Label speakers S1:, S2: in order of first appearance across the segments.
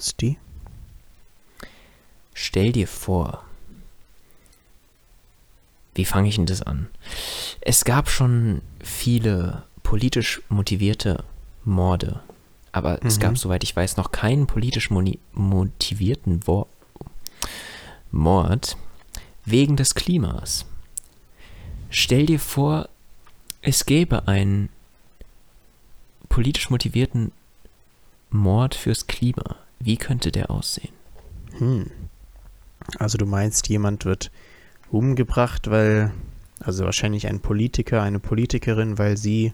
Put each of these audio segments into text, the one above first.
S1: Sti?
S2: Stell dir vor, wie fange ich denn das an? Es gab schon viele politisch motivierte Morde, aber mhm. es gab, soweit ich weiß, noch keinen politisch motivierten Wo Mord wegen des Klimas. Stell dir vor, es gäbe einen politisch motivierten Mord fürs Klima. Wie könnte der aussehen?
S1: Hm. Also du meinst, jemand wird umgebracht, weil, also wahrscheinlich ein Politiker, eine Politikerin, weil sie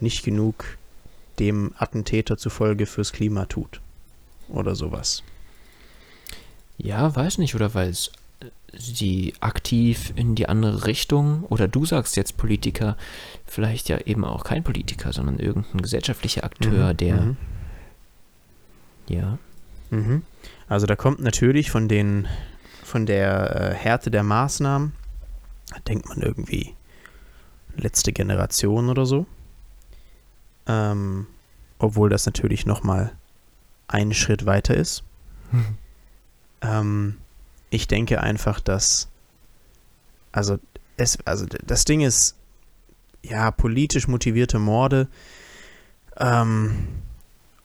S1: nicht genug dem Attentäter zufolge fürs Klima tut. Oder sowas.
S2: Ja, weiß nicht, oder weil es äh, sie aktiv in die andere Richtung, oder du sagst jetzt Politiker, vielleicht ja eben auch kein Politiker, sondern irgendein gesellschaftlicher Akteur, mhm, der. Mhm. Ja.
S1: Mhm. Also da kommt natürlich von den von der äh, Härte der Maßnahmen, da denkt man irgendwie letzte Generation oder so. Ähm, obwohl das natürlich nochmal einen Schritt weiter ist. Mhm. Ähm, ich denke einfach, dass also es, also das Ding ist, ja, politisch motivierte Morde, ähm,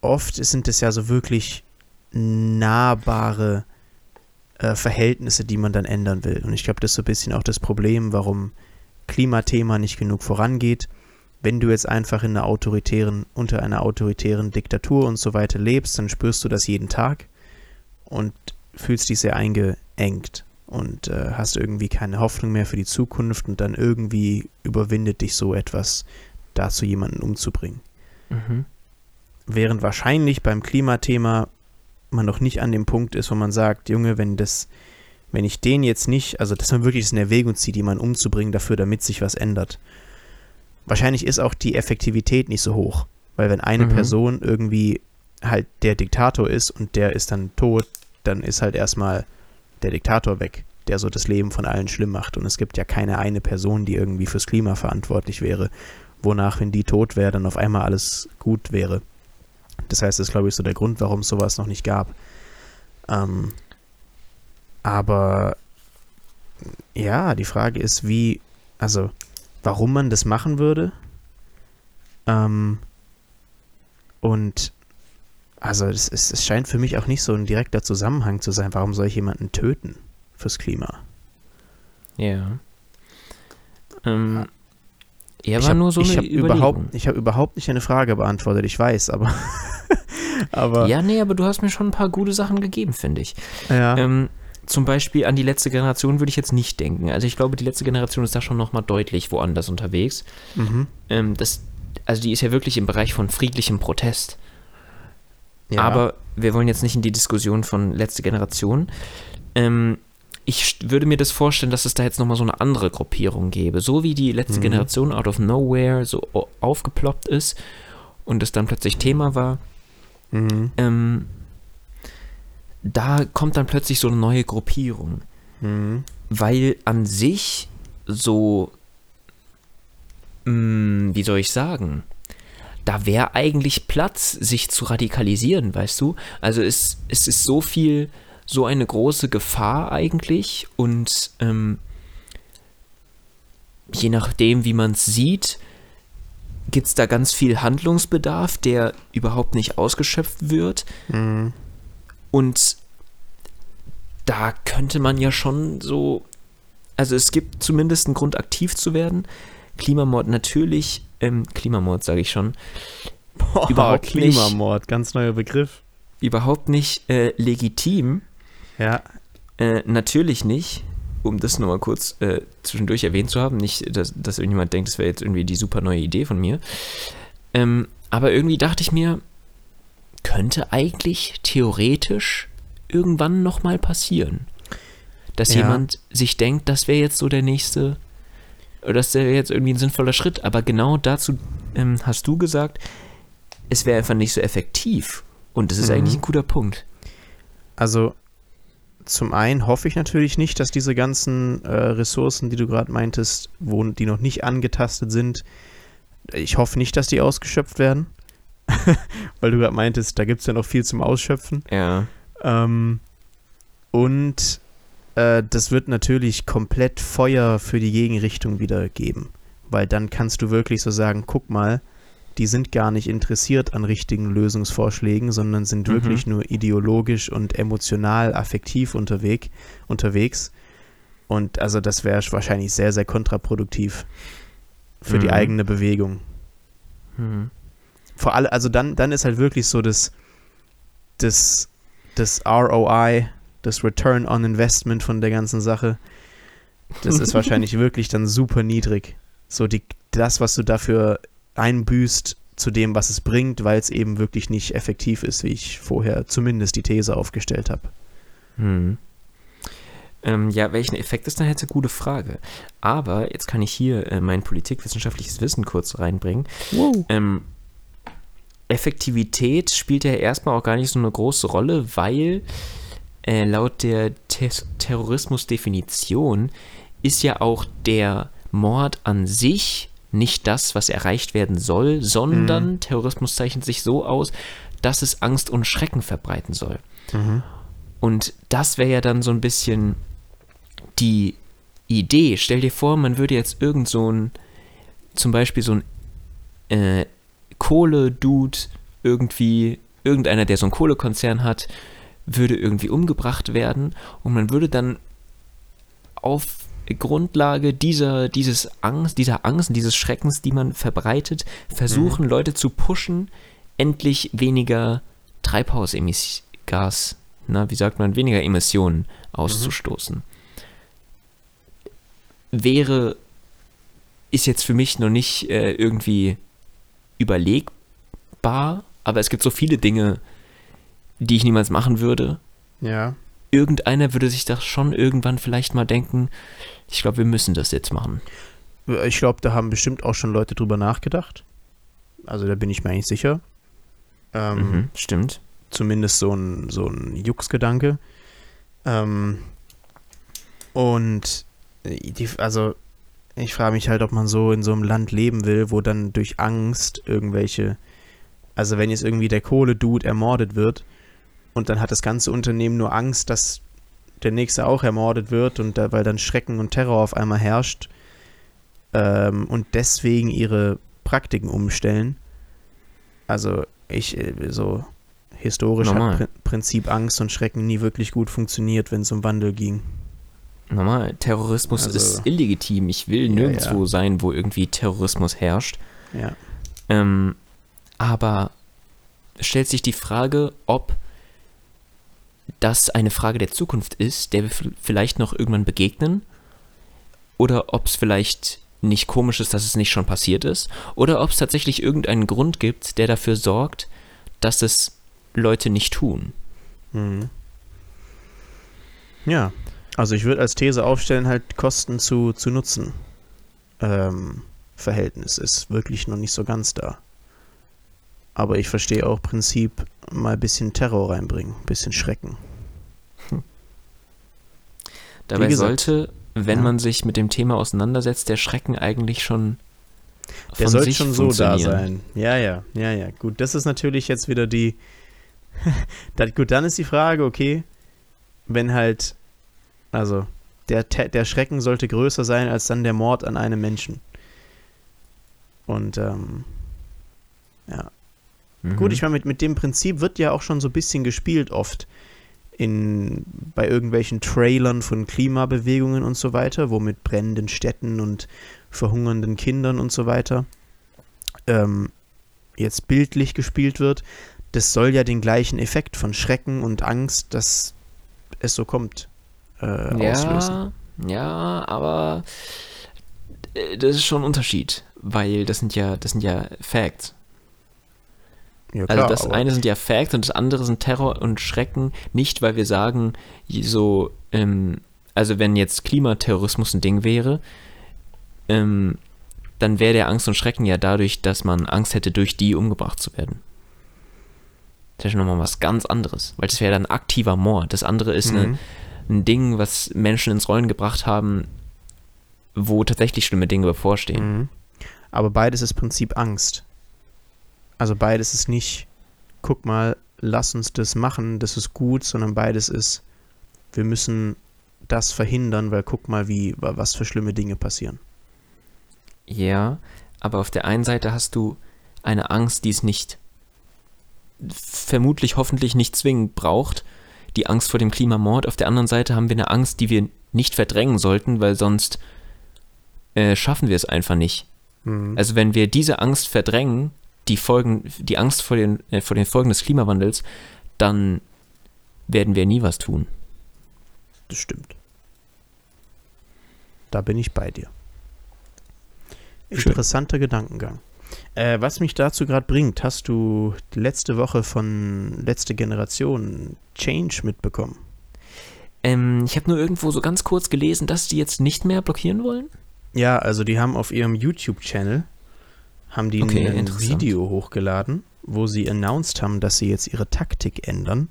S1: oft sind es ja so wirklich nahbare äh, Verhältnisse, die man dann ändern will. Und ich glaube, das ist so ein bisschen auch das Problem, warum Klimathema nicht genug vorangeht. Wenn du jetzt einfach in einer autoritären, unter einer autoritären Diktatur und so weiter lebst, dann spürst du das jeden Tag und fühlst dich sehr eingeengt und äh, hast irgendwie keine Hoffnung mehr für die Zukunft und dann irgendwie überwindet dich so etwas, dazu jemanden umzubringen. Mhm. Während wahrscheinlich beim Klimathema man noch nicht an dem Punkt ist, wo man sagt, Junge, wenn das, wenn ich den jetzt nicht, also dass man wirklich eine Erwägung zieht, jemanden umzubringen dafür, damit sich was ändert. Wahrscheinlich ist auch die Effektivität nicht so hoch, weil wenn eine mhm. Person irgendwie halt der Diktator ist und der ist dann tot, dann ist halt erstmal der Diktator weg, der so das Leben von allen schlimm macht. Und es gibt ja keine eine Person, die irgendwie fürs Klima verantwortlich wäre, wonach, wenn die tot wäre, dann auf einmal alles gut wäre. Das heißt, das ist, glaube ich, so der Grund, warum es sowas noch nicht gab. Ähm, aber ja, die Frage ist, wie, also, warum man das machen würde. Ähm, und also es, es, es scheint für mich auch nicht so ein direkter Zusammenhang zu sein. Warum soll ich jemanden töten fürs Klima?
S2: Ja. Ähm, er war hab, nur so
S1: ich eine überhaupt, Ich habe überhaupt nicht eine Frage beantwortet, ich weiß, aber
S2: aber ja, nee, aber du hast mir schon ein paar gute Sachen gegeben, finde ich. Ja. Ähm, zum Beispiel an die letzte Generation würde ich jetzt nicht denken. Also ich glaube, die letzte Generation ist da schon nochmal deutlich woanders unterwegs. Mhm. Ähm, das, also die ist ja wirklich im Bereich von friedlichem Protest. Ja. Aber wir wollen jetzt nicht in die Diskussion von letzte Generation. Ähm, ich würde mir das vorstellen, dass es da jetzt nochmal so eine andere Gruppierung gäbe. So wie die letzte mhm. Generation out of nowhere so aufgeploppt ist und es dann plötzlich Thema war, Mhm. Ähm, da kommt dann plötzlich so eine neue Gruppierung. Mhm. Weil an sich so, mh, mm, wie soll ich sagen, da wäre eigentlich Platz, sich zu radikalisieren, weißt du? Also es, es ist so viel, so eine große Gefahr eigentlich und ähm, je nachdem, wie man es sieht, gibt es da ganz viel Handlungsbedarf, der überhaupt nicht ausgeschöpft wird. Mhm. Und da könnte man ja schon so, also es gibt zumindest einen Grund, aktiv zu werden. Klimamord natürlich, ähm, Klimamord sage ich schon.
S1: Boah, überhaupt Klimamord, nicht, ganz neuer Begriff.
S2: Überhaupt nicht äh, legitim.
S1: Ja.
S2: Äh, natürlich nicht um das nochmal kurz äh, zwischendurch erwähnt zu haben, nicht, dass, dass irgendjemand denkt, das wäre jetzt irgendwie die super neue Idee von mir. Ähm, aber irgendwie dachte ich mir, könnte eigentlich theoretisch irgendwann nochmal passieren. Dass ja. jemand sich denkt, das wäre jetzt so der nächste, oder das wäre jetzt irgendwie ein sinnvoller Schritt. Aber genau dazu ähm, hast du gesagt, es wäre einfach nicht so effektiv. Und das ist mhm. eigentlich ein guter Punkt.
S1: Also zum einen hoffe ich natürlich nicht, dass diese ganzen äh, Ressourcen, die du gerade meintest, wo die noch nicht angetastet sind, ich hoffe nicht, dass die ausgeschöpft werden. Weil du gerade meintest, da gibt es ja noch viel zum Ausschöpfen.
S2: Ja.
S1: Ähm, und äh, das wird natürlich komplett Feuer für die Gegenrichtung wieder geben. Weil dann kannst du wirklich so sagen, guck mal, die sind gar nicht interessiert an richtigen Lösungsvorschlägen, sondern sind mhm. wirklich nur ideologisch und emotional, affektiv unterwegs. unterwegs. Und also das wäre wahrscheinlich sehr, sehr kontraproduktiv für mhm. die eigene Bewegung. Mhm. Vor allem, also dann, dann ist halt wirklich so das, das, das ROI, das Return on Investment von der ganzen Sache, das ist wahrscheinlich wirklich dann super niedrig. So die, das, was du dafür einbüßt zu dem, was es bringt, weil es eben wirklich nicht effektiv ist, wie ich vorher zumindest die These aufgestellt habe.
S2: Hm. Ähm, ja, welchen Effekt ist dann jetzt eine gute Frage. Aber jetzt kann ich hier äh, mein politikwissenschaftliches Wissen kurz reinbringen. Wow. Ähm, Effektivität spielt ja erstmal auch gar nicht so eine große Rolle, weil äh, laut der Te Terrorismusdefinition ist ja auch der Mord an sich nicht das, was erreicht werden soll, sondern mhm. Terrorismus zeichnet sich so aus, dass es Angst und Schrecken verbreiten soll. Mhm. Und das wäre ja dann so ein bisschen die Idee. Stell dir vor, man würde jetzt irgend so ein, zum Beispiel so ein äh, Kohle-Dude irgendwie, irgendeiner, der so einen Kohlekonzern hat, würde irgendwie umgebracht werden und man würde dann auf Grundlage dieser, dieses Angst, dieser Angst und dieses Schreckens, die man verbreitet, versuchen, mhm. Leute zu pushen, endlich weniger Treibhausgas, na, wie sagt man, weniger Emissionen auszustoßen. Mhm. Wäre, ist jetzt für mich noch nicht äh, irgendwie überlegbar, aber es gibt so viele Dinge, die ich niemals machen würde.
S1: Ja.
S2: Irgendeiner würde sich das schon irgendwann vielleicht mal denken, ich glaube, wir müssen das jetzt machen.
S1: Ich glaube, da haben bestimmt auch schon Leute drüber nachgedacht. Also da bin ich mir eigentlich sicher.
S2: Ähm, mhm, stimmt.
S1: Zumindest so ein, so ein Jux-Gedanke. Ähm, und die, also ich frage mich halt, ob man so in so einem Land leben will, wo dann durch Angst irgendwelche, also wenn jetzt irgendwie der Kohle-Dude ermordet wird und dann hat das ganze Unternehmen nur Angst, dass der nächste auch ermordet wird und weil dann Schrecken und Terror auf einmal herrscht ähm, und deswegen ihre Praktiken umstellen. Also ich äh, so historisch Normal. hat Pr Prinzip Angst und Schrecken nie wirklich gut funktioniert, wenn es um Wandel ging.
S2: Normal, Terrorismus also, ist illegitim. Ich will nirgendwo ja, ja. sein, wo irgendwie Terrorismus herrscht.
S1: Ja.
S2: Ähm, aber stellt sich die Frage, ob das eine Frage der Zukunft ist, der wir vielleicht noch irgendwann begegnen, oder ob es vielleicht nicht komisch ist, dass es nicht schon passiert ist, oder ob es tatsächlich irgendeinen Grund gibt, der dafür sorgt, dass es Leute nicht tun.
S1: Mhm. Ja, also ich würde als These aufstellen, halt Kosten zu, zu Nutzen ähm, Verhältnis ist wirklich noch nicht so ganz da. Aber ich verstehe auch Prinzip, mal ein bisschen Terror reinbringen, ein bisschen Schrecken. Hm.
S2: Dabei gesagt, sollte, wenn ja. man sich mit dem Thema auseinandersetzt, der Schrecken eigentlich schon
S1: der sollte schon so da sein. Ja, ja, ja, ja. Gut, das ist natürlich jetzt wieder die. gut, dann ist die Frage, okay, wenn halt also, der, der Schrecken sollte größer sein als dann der Mord an einem Menschen. Und, ähm, ja. Mhm. Gut, ich meine, mit, mit dem Prinzip wird ja auch schon so ein bisschen gespielt oft in, bei irgendwelchen Trailern von Klimabewegungen und so weiter, wo mit brennenden Städten und verhungernden Kindern und so weiter ähm, jetzt bildlich gespielt wird. Das soll ja den gleichen Effekt von Schrecken und Angst, dass es so kommt, äh, ja, auslösen.
S2: Ja, aber äh, das ist schon ein Unterschied, weil das sind ja, das sind ja Facts. Ja, also klar, also das eine sind ja Facts und das andere sind Terror und Schrecken, nicht weil wir sagen, so, ähm, also wenn jetzt Klimaterrorismus ein Ding wäre, ähm, dann wäre der Angst und Schrecken ja dadurch, dass man Angst hätte, durch die umgebracht zu werden. Das ist schon nochmal was ganz anderes, weil das wäre dann aktiver Mord. Das andere ist mhm. eine ein Ding, was Menschen ins Rollen gebracht haben, wo tatsächlich schlimme Dinge bevorstehen. Mhm.
S1: Aber beides ist Prinzip Angst. Also beides ist nicht, guck mal, lass uns das machen, das ist gut, sondern beides ist, wir müssen das verhindern, weil guck mal, wie, was für schlimme Dinge passieren.
S2: Ja, aber auf der einen Seite hast du eine Angst, die es nicht vermutlich hoffentlich nicht zwingend braucht, die Angst vor dem Klimamord. Auf der anderen Seite haben wir eine Angst, die wir nicht verdrängen sollten, weil sonst äh, schaffen wir es einfach nicht. Mhm. Also wenn wir diese Angst verdrängen, die Folgen, die Angst vor den, äh, vor den Folgen des Klimawandels, dann werden wir nie was tun.
S1: Das stimmt. Da bin ich bei dir. Interessanter Schön. Gedankengang. Äh, was mich dazu gerade bringt, hast du letzte Woche von letzte Generation Change mitbekommen?
S2: Ähm, ich habe nur irgendwo so ganz kurz gelesen, dass die jetzt nicht mehr blockieren wollen.
S1: Ja, also die haben auf ihrem YouTube-Channel haben die okay, ein Video hochgeladen, wo sie announced haben, dass sie jetzt ihre Taktik ändern.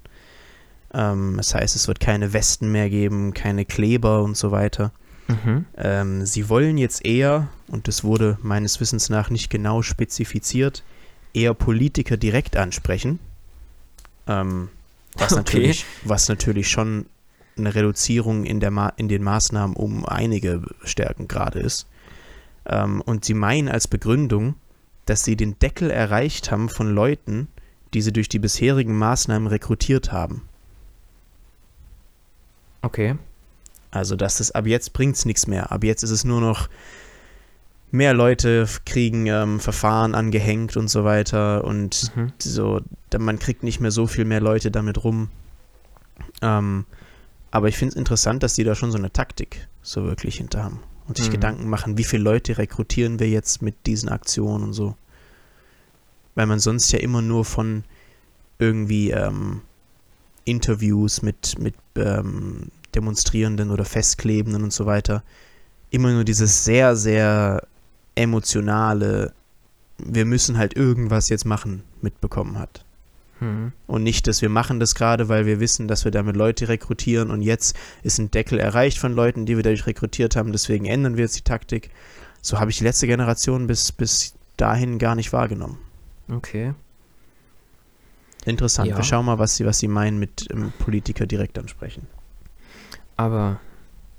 S1: Ähm, das heißt, es wird keine Westen mehr geben, keine Kleber und so weiter. Mhm. Ähm, sie wollen jetzt eher, und das wurde meines Wissens nach nicht genau spezifiziert, eher Politiker direkt ansprechen. Ähm, was, okay. natürlich, was natürlich schon eine Reduzierung in, der Ma in den Maßnahmen um einige Stärken gerade ist. Ähm, und sie meinen als Begründung, dass sie den Deckel erreicht haben von Leuten, die sie durch die bisherigen Maßnahmen rekrutiert haben.
S2: Okay.
S1: Also, dass es ab jetzt bringt es nichts mehr. Ab jetzt ist es nur noch mehr Leute kriegen ähm, Verfahren angehängt und so weiter und mhm. so, man kriegt nicht mehr so viel mehr Leute damit rum. Ähm, aber ich finde es interessant, dass die da schon so eine Taktik so wirklich hinter haben und sich mhm. Gedanken machen, wie viele Leute rekrutieren wir jetzt mit diesen Aktionen und so. Weil man sonst ja immer nur von irgendwie ähm, Interviews mit, mit ähm, Demonstrierenden oder Festklebenden und so weiter immer nur dieses sehr, sehr emotionale, wir müssen halt irgendwas jetzt machen, mitbekommen hat. Mhm. Und nicht, dass wir machen das gerade, weil wir wissen, dass wir damit Leute rekrutieren und jetzt ist ein Deckel erreicht von Leuten, die wir dadurch rekrutiert haben, deswegen ändern wir jetzt die Taktik. So habe ich die letzte Generation bis, bis dahin gar nicht wahrgenommen.
S2: Okay.
S1: Interessant. Ja. Wir schauen mal, was sie, was sie meinen mit ähm, Politiker direkt ansprechen.
S2: Aber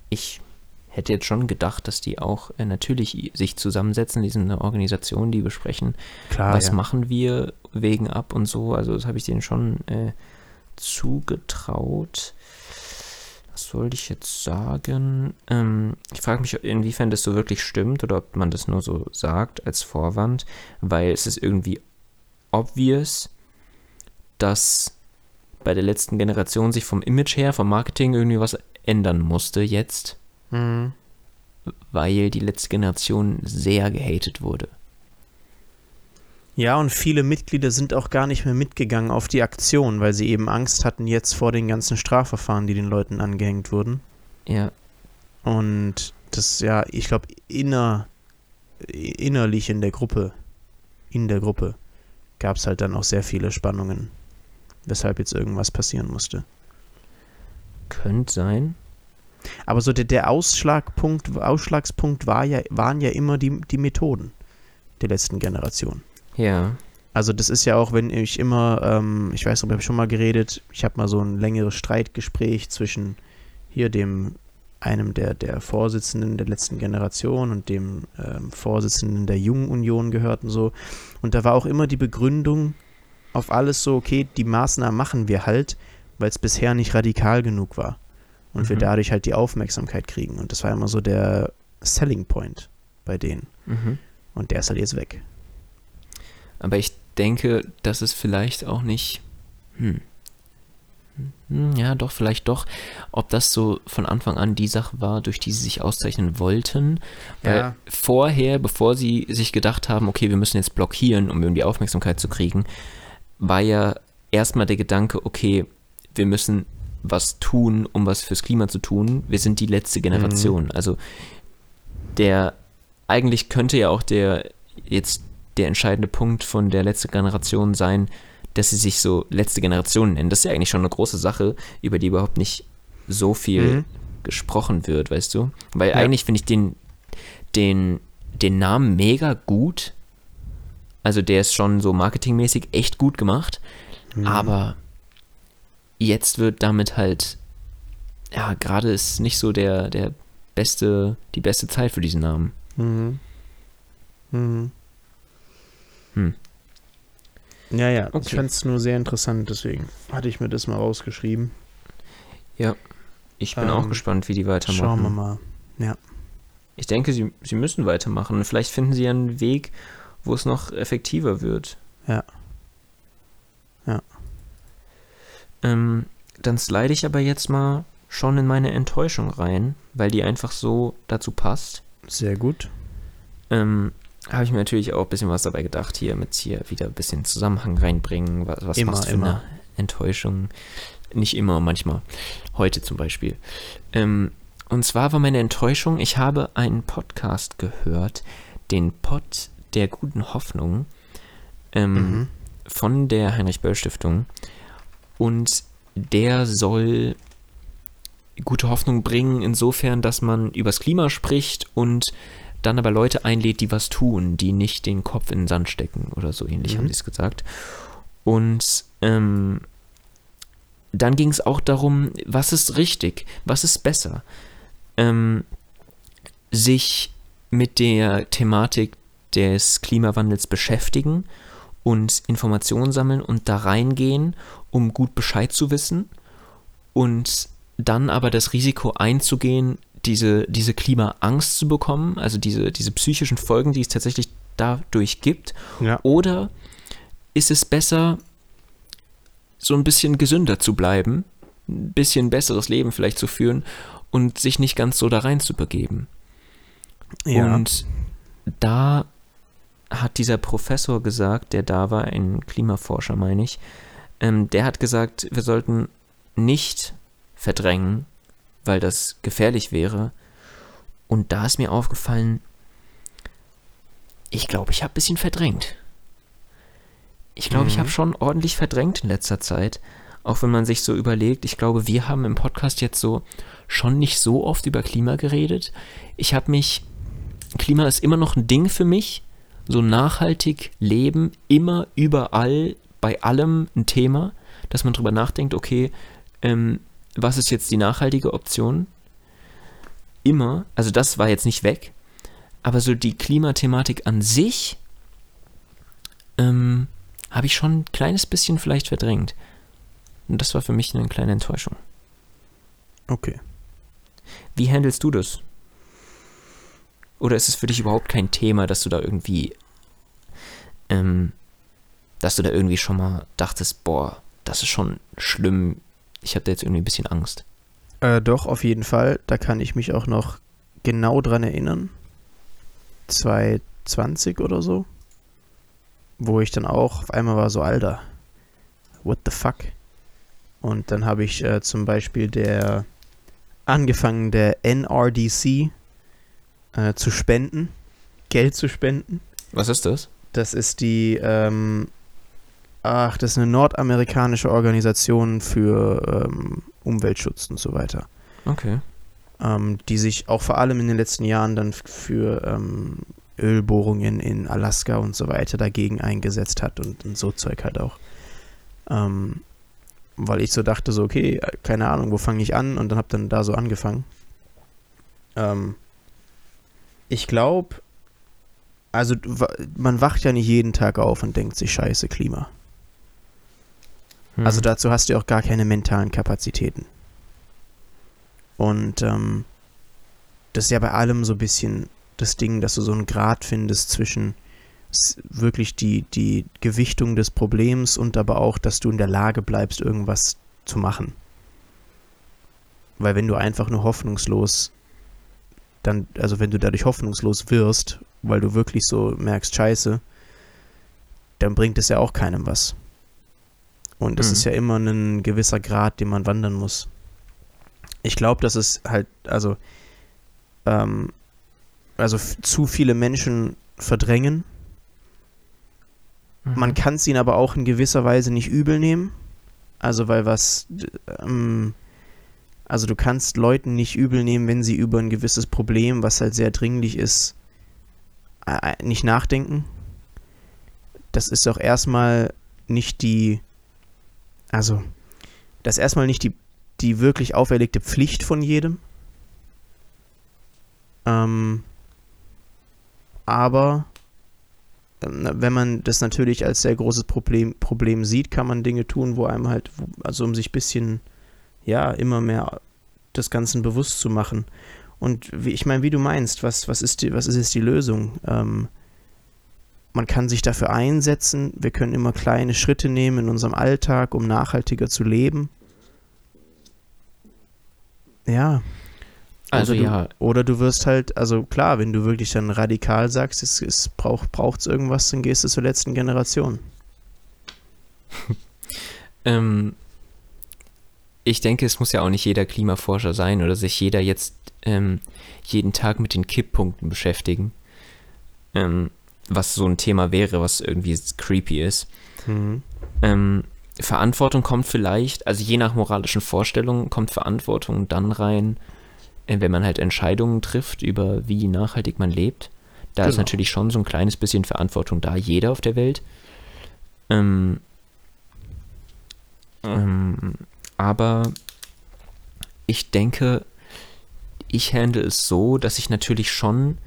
S2: ich hätte jetzt schon gedacht, dass die auch äh, natürlich sich zusammensetzen, die sind eine Organisation, die besprechen, Klar, was ja. machen wir wegen ab und so. Also das habe ich denen schon äh, zugetraut. Was wollte ich jetzt sagen? Ähm, ich frage mich, inwiefern das so wirklich stimmt oder ob man das nur so sagt als Vorwand, weil es ist irgendwie obvious, dass bei der letzten Generation sich vom Image her, vom Marketing irgendwie was ändern musste jetzt. Mhm. Weil die letzte Generation sehr gehatet wurde.
S1: Ja, und viele Mitglieder sind auch gar nicht mehr mitgegangen auf die Aktion, weil sie eben Angst hatten jetzt vor den ganzen Strafverfahren, die den Leuten angehängt wurden.
S2: Ja.
S1: Und das, ja, ich glaube, inner, innerlich in der Gruppe, in der Gruppe, gab es halt dann auch sehr viele Spannungen, weshalb jetzt irgendwas passieren musste.
S2: Könnte sein.
S1: Aber so der, der Ausschlagpunkt, Ausschlagspunkt war ja, waren ja immer die, die Methoden der letzten Generation.
S2: Ja.
S1: Also das ist ja auch, wenn ich immer, ähm, ich weiß, darüber habe ich schon mal geredet, ich habe mal so ein längeres Streitgespräch zwischen hier dem einem der, der Vorsitzenden der letzten Generation und dem ähm, Vorsitzenden der Jungen Union gehört und so. Und da war auch immer die Begründung auf alles so, okay, die Maßnahmen machen wir halt, weil es bisher nicht radikal genug war. Und mhm. wir dadurch halt die Aufmerksamkeit kriegen. Und das war immer so der Selling Point bei denen. Mhm. Und der ist halt jetzt weg.
S2: Aber ich denke, dass es vielleicht auch nicht. Hm, hm, ja, doch, vielleicht doch, ob das so von Anfang an die Sache war, durch die sie sich auszeichnen wollten. Weil ja. vorher, bevor sie sich gedacht haben, okay, wir müssen jetzt blockieren, um irgendwie Aufmerksamkeit zu kriegen, war ja erstmal der Gedanke, okay, wir müssen was tun, um was fürs Klima zu tun. Wir sind die letzte Generation. Mhm. Also der eigentlich könnte ja auch der jetzt der entscheidende Punkt von der letzten Generation sein, dass sie sich so letzte Generation nennen. Das ist ja eigentlich schon eine große Sache, über die überhaupt nicht so viel mhm. gesprochen wird, weißt du? Weil ja. eigentlich finde ich den, den, den Namen mega gut. Also der ist schon so marketingmäßig echt gut gemacht. Mhm. Aber jetzt wird damit halt, ja, gerade ist nicht so der, der beste, die beste Zeit für diesen Namen. Mhm. Mhm.
S1: Hm. Ja, ja, okay. ich fand es nur sehr interessant, deswegen hatte ich mir das mal rausgeschrieben.
S2: Ja, ich bin ähm, auch gespannt, wie die weitermachen.
S1: Schauen wir mal, ja.
S2: Ich denke, sie, sie müssen weitermachen. Vielleicht finden sie einen Weg, wo es noch effektiver wird.
S1: Ja. Ja.
S2: Ähm, dann slide ich aber jetzt mal schon in meine Enttäuschung rein, weil die einfach so dazu passt.
S1: Sehr gut.
S2: Ähm, habe ich mir natürlich auch ein bisschen was dabei gedacht, hier mit hier wieder ein bisschen Zusammenhang reinbringen. Was, was
S1: immer, für immer. eine
S2: Enttäuschung? Nicht immer, manchmal. Heute zum Beispiel. Ähm, und zwar war meine Enttäuschung, ich habe einen Podcast gehört, den Pod der guten Hoffnung ähm, mhm. von der Heinrich-Böll-Stiftung. Und der soll gute Hoffnung bringen, insofern, dass man übers Klima spricht und dann aber Leute einlädt, die was tun, die nicht den Kopf in den Sand stecken oder so ähnlich, mhm. haben sie es gesagt. Und ähm, dann ging es auch darum, was ist richtig, was ist besser. Ähm, sich mit der Thematik des Klimawandels beschäftigen und Informationen sammeln und da reingehen, um gut Bescheid zu wissen und dann aber das Risiko einzugehen, diese, diese Klimaangst zu bekommen, also diese, diese psychischen Folgen, die es tatsächlich dadurch gibt?
S1: Ja.
S2: Oder ist es besser, so ein bisschen gesünder zu bleiben, ein bisschen besseres Leben vielleicht zu führen und sich nicht ganz so da rein zu begeben? Ja. Und da hat dieser Professor gesagt, der da war, ein Klimaforscher, meine ich, ähm, der hat gesagt, wir sollten nicht verdrängen, weil das gefährlich wäre. Und da ist mir aufgefallen, ich glaube, ich habe ein bisschen verdrängt. Ich glaube, mhm. ich habe schon ordentlich verdrängt in letzter Zeit. Auch wenn man sich so überlegt, ich glaube, wir haben im Podcast jetzt so schon nicht so oft über Klima geredet. Ich habe mich, Klima ist immer noch ein Ding für mich. So nachhaltig leben, immer, überall, bei allem ein Thema, dass man drüber nachdenkt, okay, ähm, was ist jetzt die nachhaltige Option? Immer, also das war jetzt nicht weg, aber so die Klimathematik an sich ähm, habe ich schon ein kleines bisschen vielleicht verdrängt. Und das war für mich eine kleine Enttäuschung.
S1: Okay.
S2: Wie handelst du das? Oder ist es für dich überhaupt kein Thema, dass du da irgendwie, ähm, dass du da irgendwie schon mal dachtest, boah, das ist schon schlimm, ich hatte jetzt irgendwie ein bisschen Angst.
S1: Äh, doch, auf jeden Fall. Da kann ich mich auch noch genau dran erinnern. 2020 oder so. Wo ich dann auch auf einmal war so, Alter, what the fuck? Und dann habe ich äh, zum Beispiel der angefangen, der NRDC äh, zu spenden, Geld zu spenden.
S2: Was ist das?
S1: Das ist die ähm, Ach, das ist eine nordamerikanische Organisation für ähm, Umweltschutz und so weiter.
S2: Okay.
S1: Ähm, die sich auch vor allem in den letzten Jahren dann für ähm, Ölbohrungen in Alaska und so weiter dagegen eingesetzt hat und, und so Zeug halt auch. Ähm, weil ich so dachte, so, okay, keine Ahnung, wo fange ich an? Und dann habe dann da so angefangen. Ähm, ich glaube, also man wacht ja nicht jeden Tag auf und denkt sich, scheiße, Klima. Mhm. Also dazu hast du auch gar keine mentalen Kapazitäten. Und ähm, das ist ja bei allem so ein bisschen das Ding, dass du so einen Grad findest zwischen wirklich die, die Gewichtung des Problems und aber auch, dass du in der Lage bleibst, irgendwas zu machen. Weil wenn du einfach nur hoffnungslos, dann, also wenn du dadurch hoffnungslos wirst, weil du wirklich so merkst, scheiße, dann bringt es ja auch keinem was. Und es mhm. ist ja immer ein gewisser Grad, den man wandern muss. Ich glaube, dass es halt, also, ähm, also zu viele Menschen verdrängen. Mhm. Man kann es ihnen aber auch in gewisser Weise nicht übel nehmen. Also, weil was, ähm, also du kannst Leuten nicht übel nehmen, wenn sie über ein gewisses Problem, was halt sehr dringlich ist, nicht nachdenken. Das ist auch erstmal nicht die also, das ist erstmal nicht die, die wirklich auferlegte Pflicht von jedem. Ähm, aber wenn man das natürlich als sehr großes Problem, Problem sieht, kann man Dinge tun, wo einem halt, also um sich ein bisschen, ja, immer mehr des Ganzen bewusst zu machen. Und wie, ich meine, wie du meinst, was, was, ist die, was ist jetzt die Lösung? Ähm, man kann sich dafür einsetzen, wir können immer kleine Schritte nehmen in unserem Alltag, um nachhaltiger zu leben. Ja. Also oder ja. Du, oder du wirst halt, also klar, wenn du wirklich dann radikal sagst, es, es braucht es irgendwas, dann gehst du zur letzten Generation.
S2: ähm, ich denke, es muss ja auch nicht jeder Klimaforscher sein oder sich jeder jetzt ähm, jeden Tag mit den Kipppunkten beschäftigen. Ähm, was so ein Thema wäre, was irgendwie creepy ist. Mhm. Ähm, Verantwortung kommt vielleicht, also je nach moralischen Vorstellungen kommt Verantwortung dann rein, äh, wenn man halt Entscheidungen trifft über wie nachhaltig man lebt. Da genau. ist natürlich schon so ein kleines bisschen Verantwortung da, jeder auf der Welt. Ähm, ähm, aber ich denke, ich handle es so, dass ich natürlich schon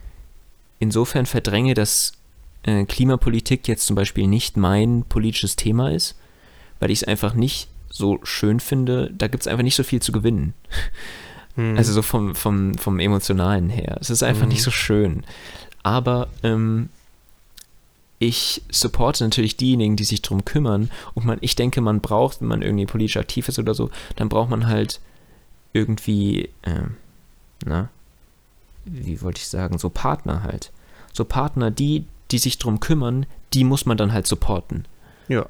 S2: insofern verdränge, dass äh, Klimapolitik jetzt zum Beispiel nicht mein politisches Thema ist, weil ich es einfach nicht so schön finde. Da gibt es einfach nicht so viel zu gewinnen. Mhm. Also so vom, vom, vom Emotionalen her. Es ist einfach mhm. nicht so schön. Aber ähm, ich supporte natürlich diejenigen, die sich darum kümmern. Und man, ich denke, man braucht, wenn man irgendwie politisch aktiv ist oder so, dann braucht man halt irgendwie, äh, na, wie wollte ich sagen, so Partner halt. So Partner, die die sich drum kümmern, die muss man dann halt supporten.
S1: Ja.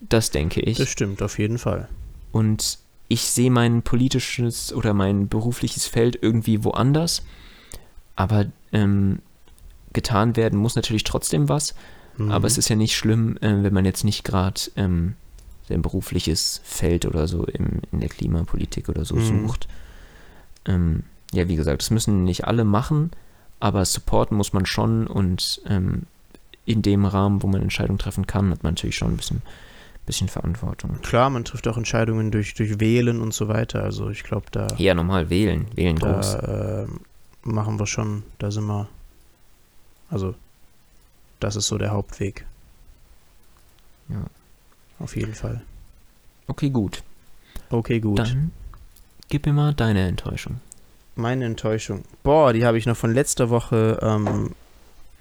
S2: Das denke ich.
S1: Das stimmt, auf jeden Fall.
S2: Und ich sehe mein politisches oder mein berufliches Feld irgendwie woanders. Aber ähm, getan werden muss natürlich trotzdem was. Mhm. Aber es ist ja nicht schlimm, äh, wenn man jetzt nicht gerade ähm, sein berufliches Feld oder so im, in der Klimapolitik oder so mhm. sucht. Ähm, ja, wie gesagt, das müssen nicht alle machen, aber supporten muss man schon und ähm, in dem Rahmen, wo man Entscheidungen treffen kann, hat man natürlich schon ein bisschen, bisschen Verantwortung.
S1: Klar, man trifft auch Entscheidungen durch, durch Wählen und so weiter. Also ich glaube, da.
S2: Ja, normal wählen. Wählen
S1: da,
S2: groß.
S1: Äh, machen wir schon, da sind wir. Also, das ist so der Hauptweg.
S2: Ja.
S1: Auf jeden Fall.
S2: Okay, gut.
S1: Okay, gut.
S2: Dann gib mir mal deine Enttäuschung.
S1: Meine Enttäuschung. Boah, die habe ich noch von letzter Woche ähm,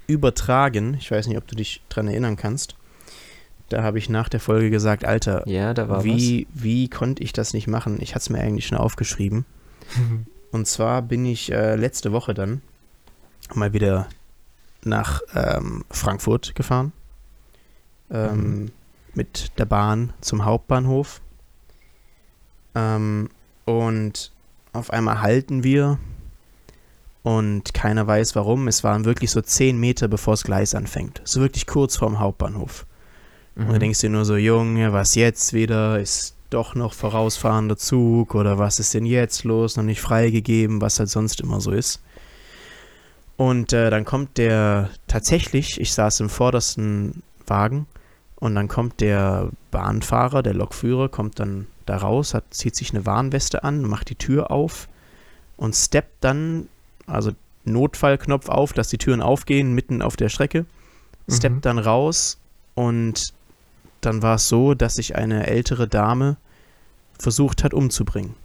S1: übertragen. Ich weiß nicht, ob du dich dran erinnern kannst. Da habe ich nach der Folge gesagt, Alter,
S2: ja, da war
S1: wie, was. wie konnte ich das nicht machen? Ich hatte es mir eigentlich schon aufgeschrieben. Und zwar bin ich äh, letzte Woche dann mal wieder nach ähm, Frankfurt gefahren. Ähm, mhm. Mit der Bahn zum Hauptbahnhof. Ähm, und auf einmal halten wir und keiner weiß warum. Es waren wirklich so zehn Meter, bevor das Gleis anfängt. So wirklich kurz vorm Hauptbahnhof. Mhm. Und du denkst dir nur so, Junge, was jetzt wieder? Ist doch noch vorausfahrender Zug oder was ist denn jetzt los? Noch nicht freigegeben, was halt sonst immer so ist. Und äh, dann kommt der tatsächlich, ich saß im vordersten Wagen und dann kommt der Bahnfahrer, der Lokführer, kommt dann da raus, hat, zieht sich eine Warnweste an, macht die Tür auf und steppt dann also Notfallknopf auf, dass die Türen aufgehen, mitten auf der Strecke. Step mhm. dann raus und dann war es so, dass sich eine ältere Dame versucht hat umzubringen.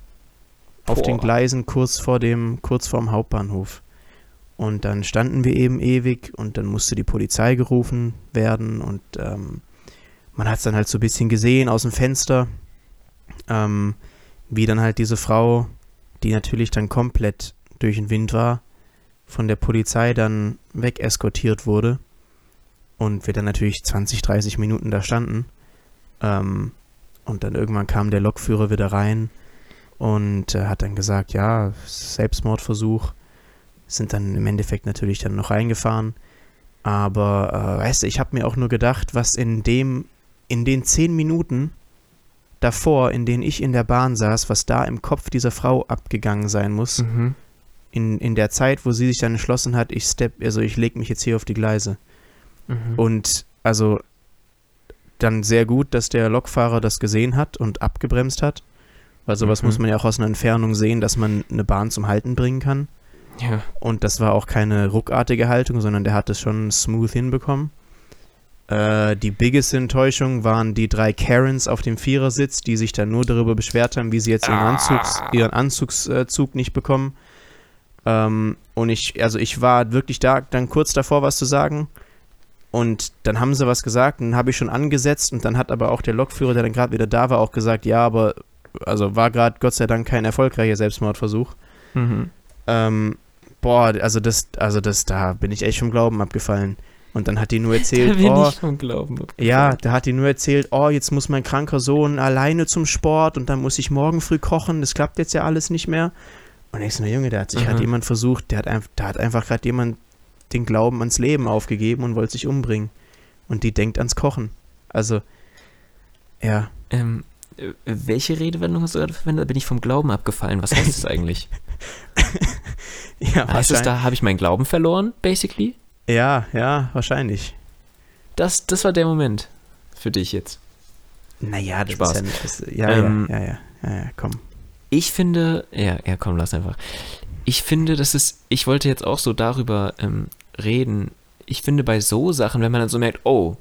S1: Boah. Auf den Gleisen kurz vor dem, kurz vorm Hauptbahnhof. Und dann standen wir eben ewig und dann musste die Polizei gerufen werden und ähm, man hat es dann halt so ein bisschen gesehen aus dem Fenster, ähm, wie dann halt diese Frau, die natürlich dann komplett durch den Wind war, von der Polizei dann wegeskortiert wurde und wir dann natürlich 20, 30 Minuten da standen. Ähm, und dann irgendwann kam der Lokführer wieder rein und äh, hat dann gesagt, ja, Selbstmordversuch. Sind dann im Endeffekt natürlich dann noch reingefahren. Aber, äh, weißt du, ich habe mir auch nur gedacht, was in dem, in den zehn Minuten davor, in denen ich in der Bahn saß, was da im Kopf dieser Frau abgegangen sein muss. Mhm in, in der Zeit, wo sie sich dann entschlossen hat, ich step, also ich lege mich jetzt hier auf die Gleise. Mhm. Und also dann sehr gut, dass der Lokfahrer das gesehen hat und abgebremst hat. Weil sowas mhm. muss man ja auch aus einer Entfernung sehen, dass man eine Bahn zum Halten bringen kann.
S2: Ja.
S1: Und das war auch keine ruckartige Haltung, sondern der hat es schon smooth hinbekommen. Äh, die biggest Enttäuschung waren die drei Karens auf dem Vierersitz, die sich dann nur darüber beschwert haben, wie sie jetzt ihren, ah. Anzugs, ihren Anzugszug nicht bekommen. Ähm, und ich, also ich war wirklich da, dann kurz davor was zu sagen. Und dann haben sie was gesagt, und dann habe ich schon angesetzt und dann hat aber auch der Lokführer, der dann gerade wieder da war, auch gesagt, ja, aber also war gerade Gott sei Dank kein erfolgreicher Selbstmordversuch. Mhm. Ähm, boah, also das, also das, da bin ich echt vom Glauben abgefallen. Und dann hat die nur erzählt, oh, vom Glauben ja, da hat die nur erzählt, oh, jetzt muss mein kranker Sohn alleine zum Sport und dann muss ich morgen früh kochen, das klappt jetzt ja alles nicht mehr. Und ich so, na Junge, da hat sich mhm. jemand versucht, der hat, einfach, da hat einfach gerade jemand den Glauben ans Leben aufgegeben und wollte sich umbringen. Und die denkt ans Kochen. Also, ja.
S2: Ähm, äh, welche Redewendung hast du gerade verwendet? Da bin ich vom Glauben abgefallen. Was heißt das eigentlich? ja, heißt es, da habe ich meinen Glauben verloren, basically?
S1: Ja, ja, wahrscheinlich.
S2: Das, das war der Moment für dich jetzt.
S1: Naja, das
S2: Spaß. ist
S1: ja nicht. Ja, ähm, ja, ja, ja, ja, ja, komm.
S2: Ich finde, ja, ja, komm, lass einfach. Ich finde, das ist, ich wollte jetzt auch so darüber ähm, reden. Ich finde bei so Sachen, wenn man dann so merkt, oh,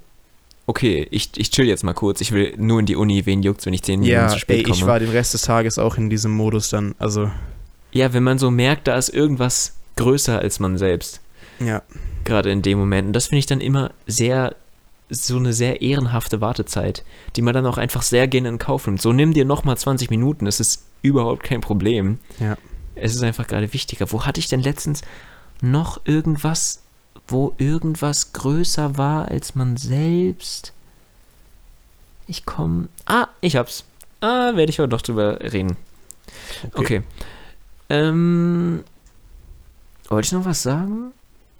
S2: okay, ich, ich chill jetzt mal kurz, ich will nur in die Uni, wen juckt's, wenn ich zehn Minuten
S1: ja,
S2: zu spät
S1: ey,
S2: komme.
S1: ich war den Rest des Tages auch in diesem Modus dann, also.
S2: Ja, wenn man so merkt, da ist irgendwas größer als man selbst.
S1: Ja.
S2: Gerade in dem Moment. Und das finde ich dann immer sehr, so eine sehr ehrenhafte Wartezeit, die man dann auch einfach sehr gerne in Kauf nimmt. So nimm dir nochmal 20 Minuten, das ist überhaupt kein Problem.
S1: Ja.
S2: Es ist einfach gerade wichtiger. Wo hatte ich denn letztens noch irgendwas, wo irgendwas größer war als man selbst? Ich komme. Ah, ich hab's. Ah, werde ich aber doch drüber reden. Okay. okay. Ähm, wollte ich noch was sagen?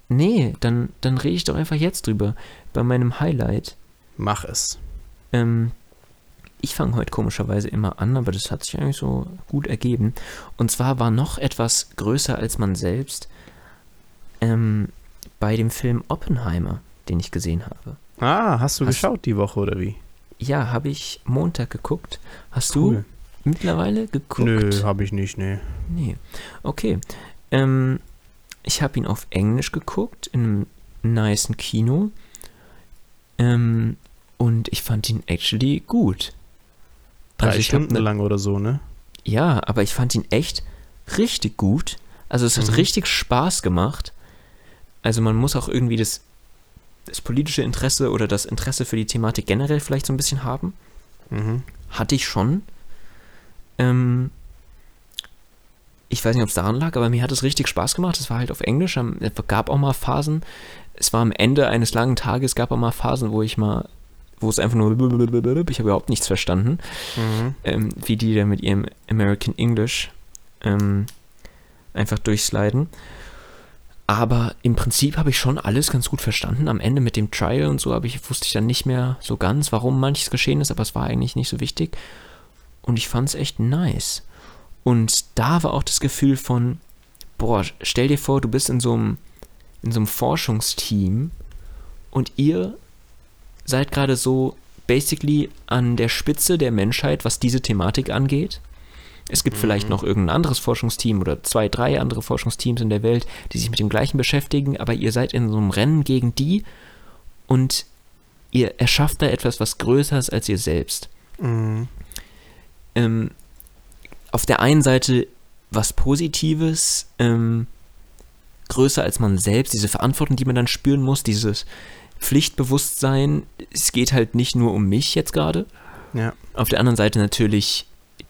S2: Nee, dann, dann rede ich doch einfach jetzt drüber. Bei meinem Highlight.
S1: Mach es.
S2: Ähm, ich fange heute komischerweise immer an, aber das hat sich eigentlich so gut ergeben. Und zwar war noch etwas größer als man selbst ähm, bei dem Film Oppenheimer, den ich gesehen habe.
S1: Ah, hast du hast, geschaut die Woche oder wie?
S2: Ja, habe ich Montag geguckt. Hast cool. Mittlerweile geguckt?
S1: Nö, habe ich nicht, nee.
S2: Nee. Okay. Ähm, ich habe ihn auf Englisch geguckt, in einem niceen Kino. Ähm, und ich fand ihn actually gut.
S1: Drei also Stunden ne, lang oder so, ne?
S2: Ja, aber ich fand ihn echt richtig gut. Also es hat mhm. richtig Spaß gemacht. Also man muss auch irgendwie das, das politische Interesse oder das Interesse für die Thematik generell vielleicht so ein bisschen haben. Mhm. Hatte ich schon. Ähm, ich weiß nicht, ob es daran lag, aber mir hat es richtig Spaß gemacht. Es war halt auf Englisch. Es gab auch mal Phasen. Es war am Ende eines langen Tages, gab auch mal Phasen, wo ich mal wo es einfach nur, ich habe überhaupt nichts verstanden, mhm. ähm, wie die da mit ihrem American English ähm, einfach durchsliden. Aber im Prinzip habe ich schon alles ganz gut verstanden. Am Ende mit dem Trial und so ich, wusste ich dann nicht mehr so ganz, warum manches geschehen ist, aber es war eigentlich nicht so wichtig. Und ich fand es echt nice. Und da war auch das Gefühl von, boah, stell dir vor, du bist in so einem, in so einem Forschungsteam und ihr seid gerade so basically an der Spitze der Menschheit, was diese Thematik angeht. Es gibt mhm. vielleicht noch irgendein anderes Forschungsteam oder zwei, drei andere Forschungsteams in der Welt, die sich mit dem gleichen beschäftigen, aber ihr seid in so einem Rennen gegen die und ihr erschafft da etwas, was größer ist als ihr selbst. Mhm. Ähm, auf der einen Seite was Positives, ähm, größer als man selbst, diese Verantwortung, die man dann spüren muss, dieses, Pflichtbewusstsein, es geht halt nicht nur um mich jetzt gerade.
S1: Ja.
S2: Auf der anderen Seite natürlich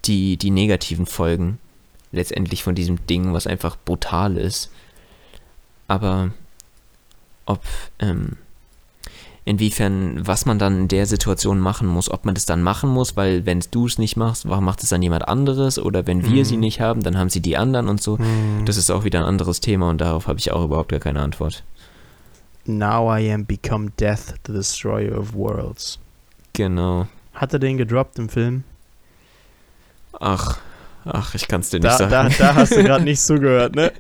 S2: die, die negativen Folgen letztendlich von diesem Ding, was einfach brutal ist. Aber ob, ähm, inwiefern, was man dann in der Situation machen muss, ob man das dann machen muss, weil wenn du es nicht machst, warum macht es dann jemand anderes? Oder wenn wir mhm. sie nicht haben, dann haben sie die anderen und so. Mhm. Das ist auch wieder ein anderes Thema und darauf habe ich auch überhaupt gar keine Antwort.
S1: Now I am become death, the destroyer of worlds.
S2: Genau.
S1: Hat er den gedroppt im Film?
S2: Ach, Ach, ich kann es dir nicht
S1: da,
S2: sagen.
S1: Da, da hast du gerade nicht zugehört, ne?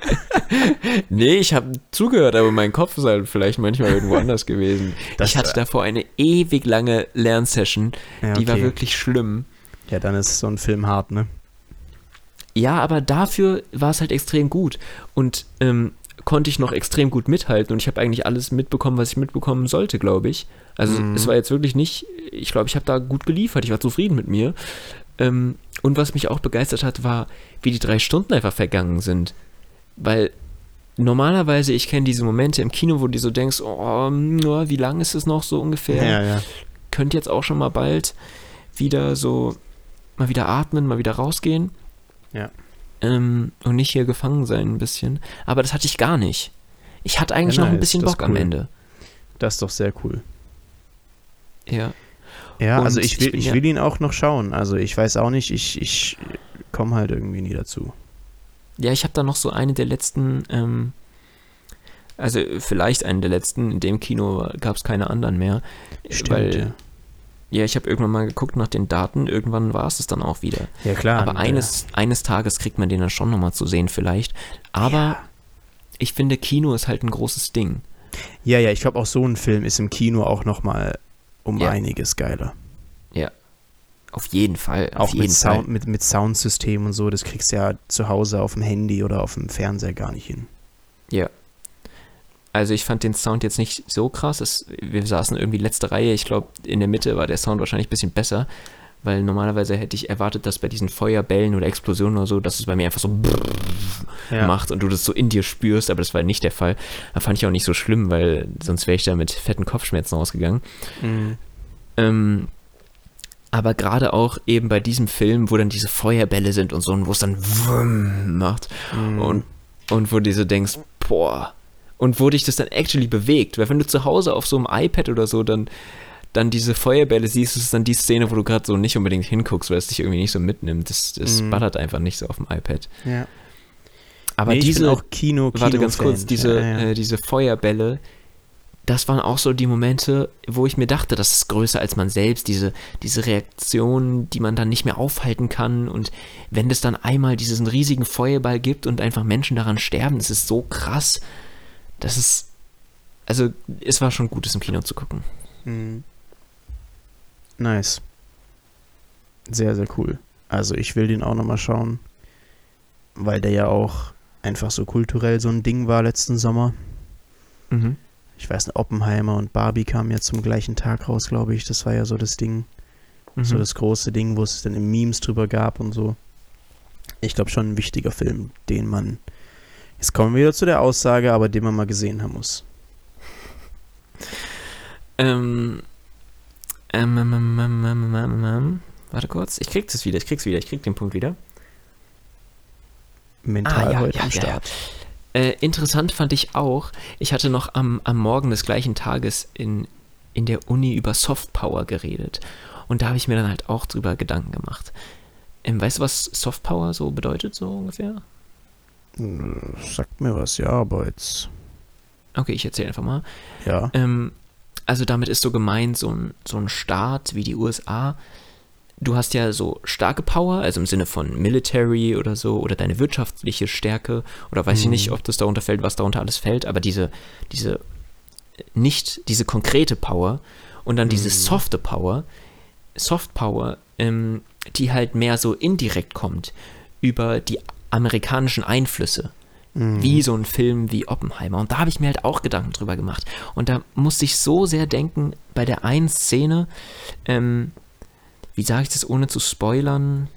S2: nee, ich habe zugehört, aber mein Kopf ist halt vielleicht manchmal irgendwo anders gewesen. Das ich hatte davor eine ewig lange Lernsession, ja, okay. die war wirklich schlimm.
S1: Ja, dann ist so ein Film hart, ne?
S2: Ja, aber dafür war es halt extrem gut. Und ähm, konnte ich noch extrem gut mithalten und ich habe eigentlich alles mitbekommen, was ich mitbekommen sollte, glaube ich. Also mhm. es war jetzt wirklich nicht, ich glaube, ich habe da gut geliefert, ich war zufrieden mit mir. Ähm, und was mich auch begeistert hat, war, wie die drei Stunden einfach vergangen sind. Weil normalerweise, ich kenne diese Momente im Kino, wo du so denkst, oh, wie lang ist es noch so ungefähr?
S1: Ja, ja.
S2: Könnte jetzt auch schon mal bald wieder so mal wieder atmen, mal wieder rausgehen.
S1: Ja.
S2: Ähm, und nicht hier gefangen sein ein bisschen. Aber das hatte ich gar nicht. Ich hatte eigentlich ja, noch ein bisschen Bock cool. am Ende.
S1: Das ist doch sehr cool.
S2: Ja.
S1: Ja, und also ich will, ich, will ihn auch noch schauen. Also ich weiß auch nicht, ich, ich komme halt irgendwie nie dazu.
S2: Ja, ich habe da noch so eine der letzten, ähm, also vielleicht eine der letzten, in dem Kino gab es keine anderen mehr.
S1: Stimmt, weil, ja.
S2: Ja, ich habe irgendwann mal geguckt nach den Daten, irgendwann war es es dann auch wieder.
S1: Ja, klar.
S2: Aber eines, ja. eines Tages kriegt man den dann schon nochmal zu sehen vielleicht. Aber ja. ich finde, Kino ist halt ein großes Ding.
S1: Ja, ja, ich glaube auch so ein Film ist im Kino auch nochmal um ja. einiges geiler.
S2: Ja. Auf jeden Fall.
S1: Auf
S2: auch jeden
S1: mit, Sound, mit, mit Soundsystem und so, das kriegst du ja zu Hause auf dem Handy oder auf dem Fernseher gar nicht hin.
S2: Ja, also ich fand den Sound jetzt nicht so krass. Es, wir saßen irgendwie letzte Reihe. Ich glaube, in der Mitte war der Sound wahrscheinlich ein bisschen besser, weil normalerweise hätte ich erwartet, dass bei diesen Feuerbällen oder Explosionen oder so, dass es bei mir einfach so ja. macht und du das so in dir spürst, aber das war nicht der Fall. Da fand ich auch nicht so schlimm, weil sonst wäre ich da mit fetten Kopfschmerzen rausgegangen. Mhm. Ähm, aber gerade auch eben bei diesem Film, wo dann diese Feuerbälle sind und so, und wo es dann macht mhm. und, und wo du so denkst, boah, und wo dich das dann actually bewegt. Weil wenn du zu Hause auf so einem iPad oder so dann, dann diese Feuerbälle siehst, ist es dann die Szene, wo du gerade so nicht unbedingt hinguckst, weil es dich irgendwie nicht so mitnimmt. Das, das mm. ballert einfach nicht so auf dem iPad.
S1: Ja.
S2: Aber nee, diese,
S1: auch Kino, Kino
S2: warte ganz kurz, diese, ja, ja. Äh, diese Feuerbälle, das waren auch so die Momente, wo ich mir dachte, das ist größer als man selbst, diese, diese Reaktion, die man dann nicht mehr aufhalten kann. Und wenn es dann einmal diesen riesigen Feuerball gibt und einfach Menschen daran sterben, das ist so krass das ist, also es war schon gut, es im Kino zu gucken. Mhm.
S1: Nice. Sehr, sehr cool. Also ich will den auch nochmal schauen, weil der ja auch einfach so kulturell so ein Ding war letzten Sommer. Mhm. Ich weiß nicht, Oppenheimer und Barbie kamen ja zum gleichen Tag raus, glaube ich. Das war ja so das Ding. Mhm. So das große Ding, wo es dann im Memes drüber gab und so. Ich glaube schon ein wichtiger Film, den man Jetzt kommen wir wieder zu der Aussage, aber den man mal gesehen haben muss.
S2: Ähm, ähm, ähm, ähm, ähm, ähm, ähm, ähm warte kurz, ich krieg's wieder, ich krieg's wieder, ich krieg den Punkt wieder.
S1: Mental ah, ja, heute ja, am Start.
S2: Ja. Äh, interessant fand ich auch, ich hatte noch am, am Morgen des gleichen Tages in, in der Uni über Softpower geredet. Und da habe ich mir dann halt auch drüber Gedanken gemacht. Ähm, weißt du, was Softpower so bedeutet, so ungefähr?
S1: Sagt mir was, ja, aber jetzt.
S2: Okay, ich erzähle einfach mal.
S1: Ja.
S2: Ähm, also damit ist so gemeint, so ein, so ein Staat wie die USA. Du hast ja so starke Power, also im Sinne von Military oder so, oder deine wirtschaftliche Stärke, oder weiß mhm. ich nicht, ob das darunter fällt, was darunter alles fällt, aber diese, diese, nicht diese konkrete Power und dann mhm. diese softe Power, Soft Power, ähm, die halt mehr so indirekt kommt über die amerikanischen Einflüsse. Mhm. Wie so ein Film wie Oppenheimer. Und da habe ich mir halt auch Gedanken drüber gemacht. Und da musste ich so sehr denken, bei der einen Szene, ähm, wie sage ich das ohne zu spoilern?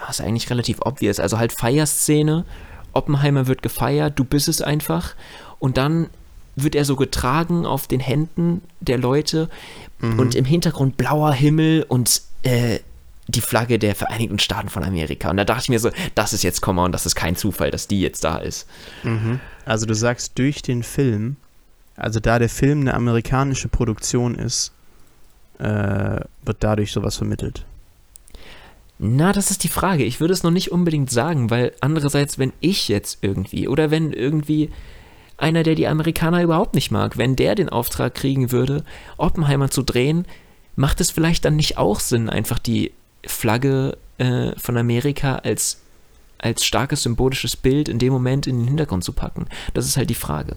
S2: Das ist eigentlich relativ obvious. Also halt Feierszene, Oppenheimer wird gefeiert, du bist es einfach. Und dann wird er so getragen auf den Händen der Leute mhm. und im Hintergrund blauer Himmel und äh, die Flagge der Vereinigten Staaten von Amerika. Und da dachte ich mir so, das ist jetzt Komma und das ist kein Zufall, dass die jetzt da ist.
S1: Mhm. Also du sagst durch den Film, also da der Film eine amerikanische Produktion ist, äh, wird dadurch sowas vermittelt.
S2: Na, das ist die Frage. Ich würde es noch nicht unbedingt sagen, weil andererseits, wenn ich jetzt irgendwie oder wenn irgendwie einer, der die Amerikaner überhaupt nicht mag, wenn der den Auftrag kriegen würde, Oppenheimer zu drehen, macht es vielleicht dann nicht auch Sinn, einfach die Flagge äh, von Amerika als, als starkes symbolisches Bild in dem Moment in den Hintergrund zu packen? Das ist halt die Frage.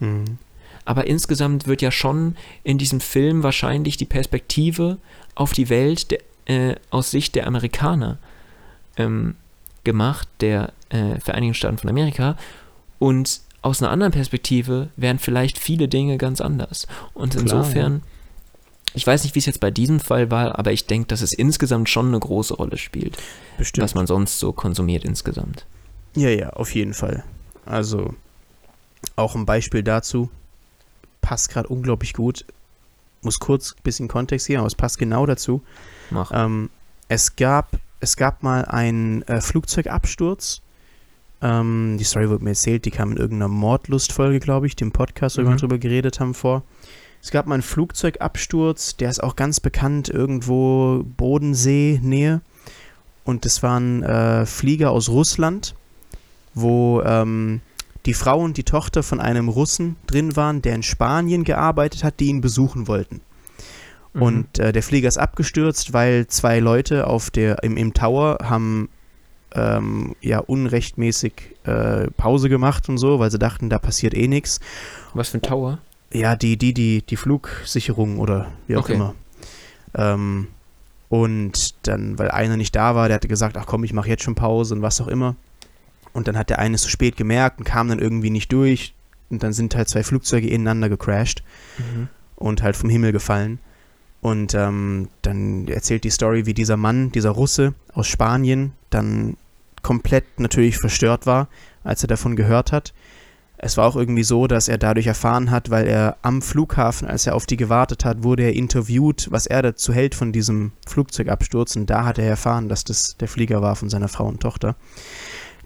S2: Mhm. Aber insgesamt wird ja schon in diesem Film wahrscheinlich die Perspektive auf die Welt der, äh, aus Sicht der Amerikaner ähm, gemacht, der äh, Vereinigten Staaten von Amerika. Und aus einer anderen Perspektive wären vielleicht viele Dinge ganz anders. Und Klar, insofern, ja. Ich weiß nicht, wie es jetzt bei diesem Fall war, aber ich denke, dass es insgesamt schon eine große Rolle spielt. Bestimmt. Was man sonst so konsumiert insgesamt.
S1: Ja, ja, auf jeden Fall. Also auch ein Beispiel dazu. Passt gerade unglaublich gut. Muss kurz ein bisschen Kontext geben, aber es passt genau dazu. Mach. Ähm, es, gab, es gab mal einen äh, Flugzeugabsturz ähm, die Story wurde mir erzählt, die kam in irgendeiner Mordlustfolge, glaube ich, dem Podcast, wo mhm. wir drüber geredet haben vor. Es gab mal einen Flugzeugabsturz, der ist auch ganz bekannt, irgendwo Bodensee-Nähe. Und das waren äh, Flieger aus Russland, wo ähm, die Frau und die Tochter von einem Russen drin waren, der in Spanien gearbeitet hat, die ihn besuchen wollten. Mhm. Und äh, der Flieger ist abgestürzt, weil zwei Leute auf der, im, im Tower haben ähm, ja unrechtmäßig äh, Pause gemacht und so, weil sie dachten, da passiert eh nichts.
S2: Was für ein Tower?
S1: Ja, die, die, die, die Flugsicherung oder wie auch okay. immer. Ähm, und dann, weil einer nicht da war, der hatte gesagt, ach komm, ich mache jetzt schon Pause und was auch immer. Und dann hat der eine zu spät gemerkt und kam dann irgendwie nicht durch. Und dann sind halt zwei Flugzeuge ineinander gecrashed mhm. und halt vom Himmel gefallen. Und ähm, dann erzählt die Story, wie dieser Mann, dieser Russe aus Spanien, dann komplett natürlich verstört war, als er davon gehört hat. Es war auch irgendwie so, dass er dadurch erfahren hat, weil er am Flughafen, als er auf die gewartet hat, wurde er interviewt, was er dazu hält von diesem Flugzeugabsturz. Und da hat er erfahren, dass das der Flieger war von seiner Frau und Tochter.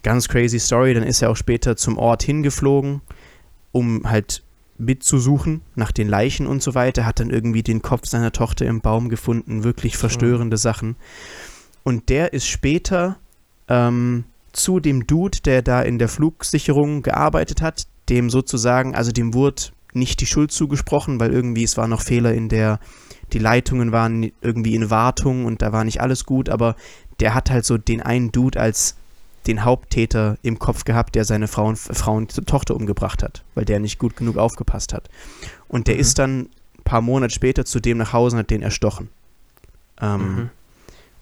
S1: Ganz crazy Story. Dann ist er auch später zum Ort hingeflogen, um halt mitzusuchen nach den Leichen und so weiter, hat dann irgendwie den Kopf seiner Tochter im Baum gefunden, wirklich verstörende. Sachen. Und der ist später ähm, zu dem Dude, der da in der Flugsicherung gearbeitet hat, dem sozusagen, also dem wurde nicht die Schuld zugesprochen, weil irgendwie es war noch Fehler in der, die Leitungen waren irgendwie in Wartung und da war nicht alles gut, aber der hat halt so den einen Dude als den Haupttäter im Kopf gehabt, der seine Frau und, Frau und Tochter umgebracht hat, weil der nicht gut genug aufgepasst hat. Und der mhm. ist dann ein paar Monate später zu dem nach Hause und hat den erstochen. Ähm, mhm.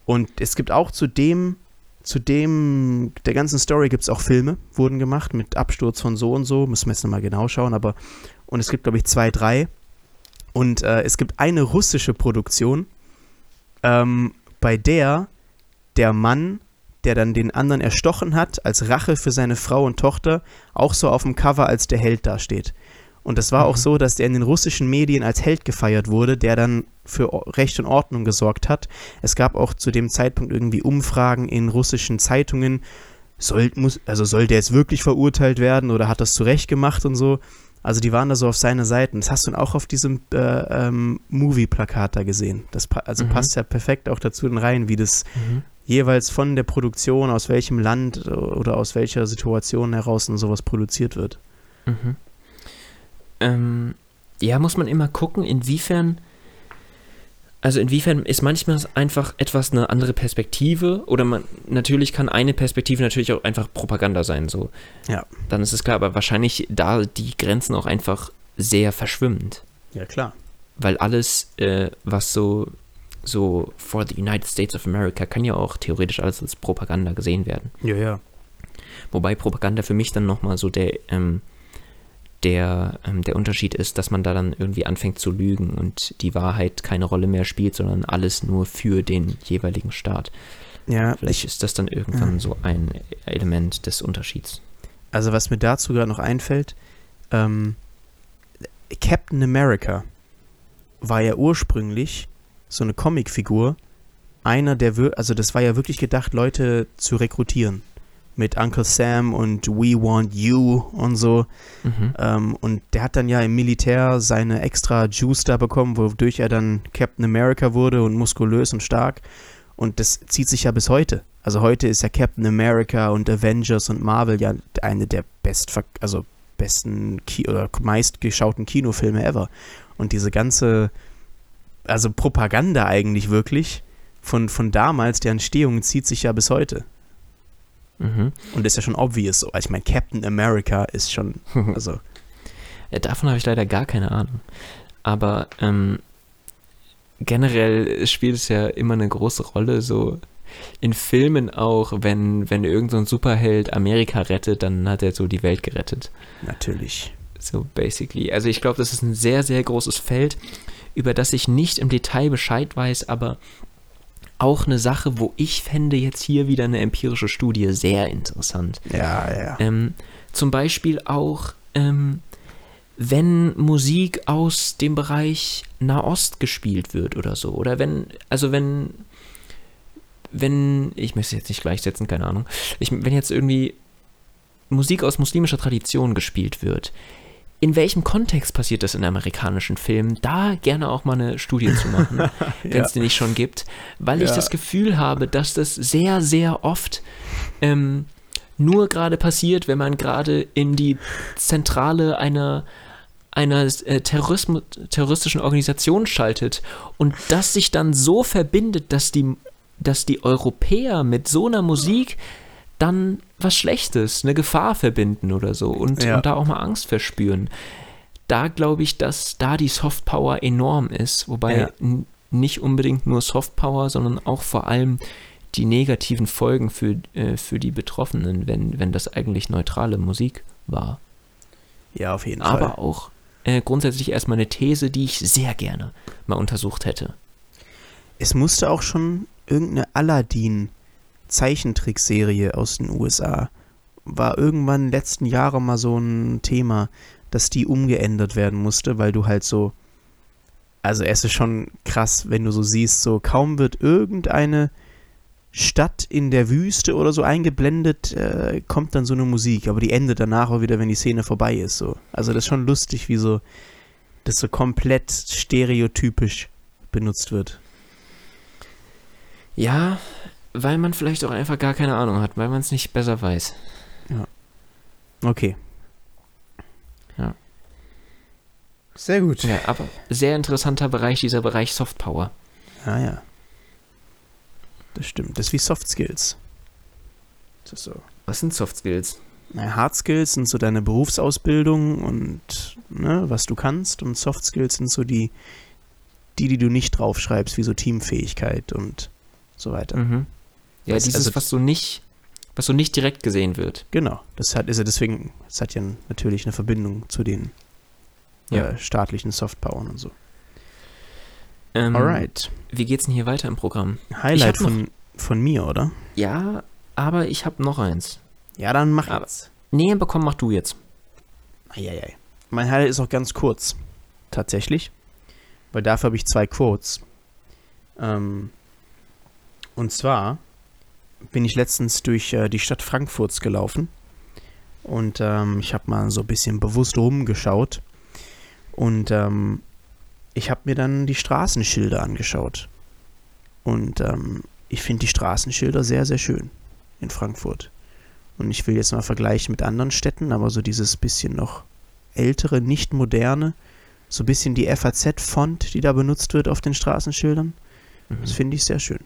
S1: Und es gibt auch zu dem, zu dem, der ganzen Story gibt es auch Filme, wurden gemacht mit Absturz von so und so, müssen wir jetzt nochmal genau schauen, aber und es gibt, glaube ich, zwei, drei. Und äh, es gibt eine russische Produktion, ähm, bei der der Mann der dann den anderen erstochen hat, als Rache für seine Frau und Tochter, auch so auf dem Cover als der Held dasteht. Und es war mhm. auch so, dass der in den russischen Medien als Held gefeiert wurde, der dann für Recht und Ordnung gesorgt hat. Es gab auch zu dem Zeitpunkt irgendwie Umfragen in russischen Zeitungen. Soll, muss, also soll der jetzt wirklich verurteilt werden oder hat das zurecht gemacht und so? Also die waren da so auf seiner Seite. Das hast du dann auch auf diesem äh, ähm, Movie-Plakat da gesehen. Das pa also mhm. passt ja perfekt auch dazu in rein, wie das mhm jeweils von der Produktion, aus welchem Land oder aus welcher Situation heraus und sowas produziert wird. Mhm.
S2: Ähm, ja, muss man immer gucken, inwiefern, also inwiefern ist manchmal einfach etwas eine andere Perspektive oder man, natürlich kann eine Perspektive natürlich auch einfach Propaganda sein, so. Ja. Dann ist es klar, aber wahrscheinlich da die Grenzen auch einfach sehr verschwimmend.
S1: Ja, klar.
S2: Weil alles, äh, was so so for the United States of America kann ja auch theoretisch alles als Propaganda gesehen werden.
S1: Ja, ja.
S2: Wobei Propaganda für mich dann nochmal so der, ähm, der, ähm, der Unterschied ist, dass man da dann irgendwie anfängt zu lügen und die Wahrheit keine Rolle mehr spielt, sondern alles nur für den jeweiligen Staat. Ja. Vielleicht ist das dann irgendwann ja. so ein Element des Unterschieds.
S1: Also was mir dazu gerade noch einfällt, ähm, Captain America war ja ursprünglich so eine Comicfigur, einer der, also das war ja wirklich gedacht, Leute zu rekrutieren. Mit Uncle Sam und We Want You und so. Mhm. Ähm, und der hat dann ja im Militär seine extra Juice da bekommen, wodurch er dann Captain America wurde und muskulös und stark. Und das zieht sich ja bis heute. Also heute ist ja Captain America und Avengers und Marvel ja eine der best, also besten Ki oder meistgeschauten Kinofilme ever. Und diese ganze also Propaganda eigentlich wirklich, von, von damals, der Entstehung zieht sich ja bis heute. Mhm. Und ist ja schon obvious so. Also ich meine, Captain America ist schon, also.
S2: ja, davon habe ich leider gar keine Ahnung. Aber ähm, generell spielt es ja immer eine große Rolle, so in Filmen auch, wenn, wenn irgendein so Superheld Amerika rettet, dann hat er so die Welt gerettet.
S1: Natürlich.
S2: So basically. Also ich glaube, das ist ein sehr, sehr großes Feld, über das ich nicht im Detail Bescheid weiß, aber auch eine Sache, wo ich fände jetzt hier wieder eine empirische Studie sehr interessant.
S1: Ja, ja.
S2: Ähm, zum Beispiel auch, ähm, wenn Musik aus dem Bereich Nahost gespielt wird oder so. Oder wenn, also wenn, wenn, ich möchte es jetzt nicht gleichsetzen, keine Ahnung. Ich, wenn jetzt irgendwie Musik aus muslimischer Tradition gespielt wird, in welchem Kontext passiert das in amerikanischen Filmen? Da gerne auch mal eine Studie zu machen, ja. wenn es die nicht schon gibt, weil ja. ich das Gefühl habe, dass das sehr, sehr oft ähm, nur gerade passiert, wenn man gerade in die Zentrale einer einer äh, terroristischen Organisation schaltet und das sich dann so verbindet, dass die, dass die Europäer mit so einer Musik dann was Schlechtes, eine Gefahr verbinden oder so und, ja. und da auch mal Angst verspüren. Da glaube ich, dass da die Softpower enorm ist, wobei ja. nicht unbedingt nur Softpower, sondern auch vor allem die negativen Folgen für, äh, für die Betroffenen, wenn, wenn das eigentlich neutrale Musik war.
S1: Ja, auf jeden
S2: Aber Fall. Aber auch äh, grundsätzlich erstmal eine These, die ich sehr gerne mal untersucht hätte.
S1: Es musste auch schon irgendeine Aladdin Zeichentrickserie aus den USA war irgendwann letzten Jahre mal so ein Thema, dass die umgeändert werden musste, weil du halt so also es ist schon krass, wenn du so siehst, so kaum wird irgendeine Stadt in der Wüste oder so eingeblendet, äh, kommt dann so eine Musik, aber die endet danach auch wieder, wenn die Szene vorbei ist. So. Also das ist schon lustig, wie so das so komplett stereotypisch benutzt wird.
S2: Ja, weil man vielleicht auch einfach gar keine Ahnung hat, weil man es nicht besser weiß.
S1: Ja. Okay.
S2: Ja.
S1: Sehr gut.
S2: Ja, aber sehr interessanter Bereich, dieser Bereich Softpower.
S1: Ah ja. Das stimmt. Das ist wie Soft Skills.
S2: Das ist so. Was sind Soft Skills?
S1: Na, Hard Skills sind so deine Berufsausbildung und ne, was du kannst. Und Soft Skills sind so die, die, die du nicht draufschreibst, wie so Teamfähigkeit und so weiter.
S2: Mhm. Ja, das, dieses, also, was so nicht, was so nicht direkt gesehen wird.
S1: Genau. Das hat, ist ja deswegen, es hat ja natürlich eine Verbindung zu den ja. äh, staatlichen Softpowern und so.
S2: Ähm, Alright. Wie geht's denn hier weiter im Programm?
S1: Highlight von, von mir, oder?
S2: Ja, aber ich habe noch eins.
S1: Ja, dann mach aber, jetzt.
S2: Nee, bekomm, mach du jetzt.
S1: Eieiei. Mein Highlight ist auch ganz kurz. Tatsächlich. Weil dafür habe ich zwei Quotes. Ähm, und zwar bin ich letztens durch äh, die Stadt Frankfurts gelaufen. Und ähm, ich habe mal so ein bisschen bewusst rumgeschaut. Und ähm, ich habe mir dann die Straßenschilder angeschaut. Und ähm, ich finde die Straßenschilder sehr, sehr schön in Frankfurt. Und ich will jetzt mal vergleichen mit anderen Städten, aber so dieses bisschen noch ältere, nicht moderne, so ein bisschen die FAZ-Font, die da benutzt wird auf den Straßenschildern. Mhm. Das finde ich sehr schön.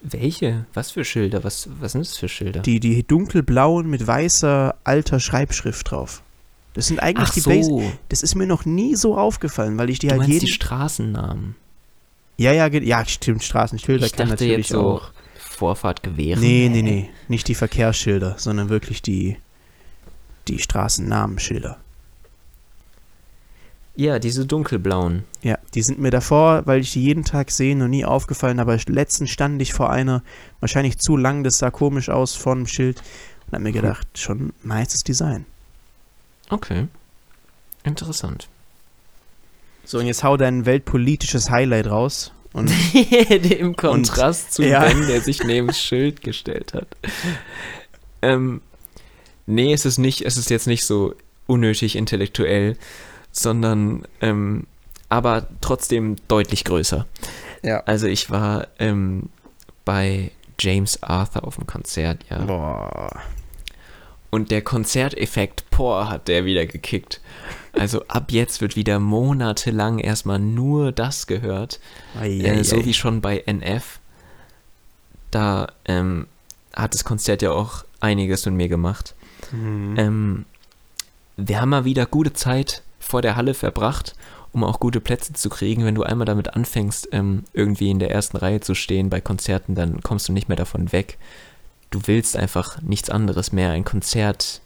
S2: Welche? Was für Schilder? Was, was sind das für Schilder?
S1: Die, die dunkelblauen mit weißer alter Schreibschrift drauf. Das sind eigentlich
S2: Ach
S1: die
S2: so.
S1: Base. Das ist mir noch nie so aufgefallen, weil ich die
S2: du
S1: halt jeden.
S2: die Straßennamen.
S1: Ja, ja, ja, stimmt, Straßenschilder
S2: ich kann natürlich jetzt so auch. Vorfahrt gewähren.
S1: Nee, nee, nee, nicht die Verkehrsschilder, sondern wirklich die die Straßennamenschilder.
S2: Ja, diese dunkelblauen.
S1: Ja, die sind mir davor, weil ich die jeden Tag sehe, noch nie aufgefallen. Aber letztens stand ich vor einer, wahrscheinlich zu lang, das sah komisch aus von Schild. Und hab mir gedacht, schon nices Design.
S2: Okay. Interessant.
S1: So, und jetzt hau dein weltpolitisches Highlight raus. Und,
S2: Im Kontrast und, zu ja. Ben, der sich neben das Schild gestellt hat. Ähm, nee, es ist nicht, es ist jetzt nicht so unnötig intellektuell, sondern ähm, aber trotzdem deutlich größer.
S1: Ja.
S2: Also ich war ähm, bei James Arthur auf dem Konzert, ja.
S1: Boah.
S2: Und der Konzerteffekt, boah, hat der wieder gekickt. Also ab jetzt wird wieder monatelang erstmal nur das gehört. Ei, äh, so wie schon bei NF. Da ähm, hat das Konzert ja auch einiges mit mir gemacht. Mhm. Ähm, wir haben mal wieder gute Zeit vor der Halle verbracht, um auch gute Plätze zu kriegen. Wenn du einmal damit anfängst, ähm, irgendwie in der ersten Reihe zu stehen bei Konzerten, dann kommst du nicht mehr davon weg. Du willst einfach nichts anderes mehr. Ein Konzert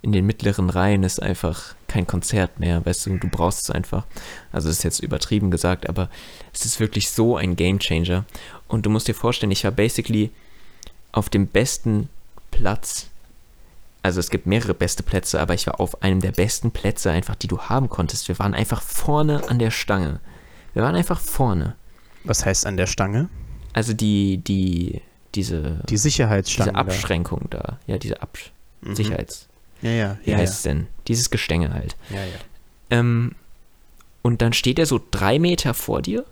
S2: in den mittleren Reihen ist einfach kein Konzert mehr, weißt du, du brauchst es einfach. Also das ist jetzt übertrieben gesagt, aber es ist wirklich so ein Game Changer. Und du musst dir vorstellen, ich war basically auf dem besten Platz. Also es gibt mehrere beste Plätze, aber ich war auf einem der besten Plätze einfach, die du haben konntest. Wir waren einfach vorne an der Stange. Wir waren einfach vorne.
S1: Was heißt an der Stange?
S2: Also die, die, diese.
S1: Die Sicherheitsstange.
S2: Diese Abschränkung da. da. Ja, diese Absch mhm. Sicherheits.
S1: Ja, ja.
S2: Wie
S1: ja,
S2: heißt es denn? Dieses Gestänge halt.
S1: Ja, ja.
S2: Ähm, und dann steht er so drei Meter vor dir.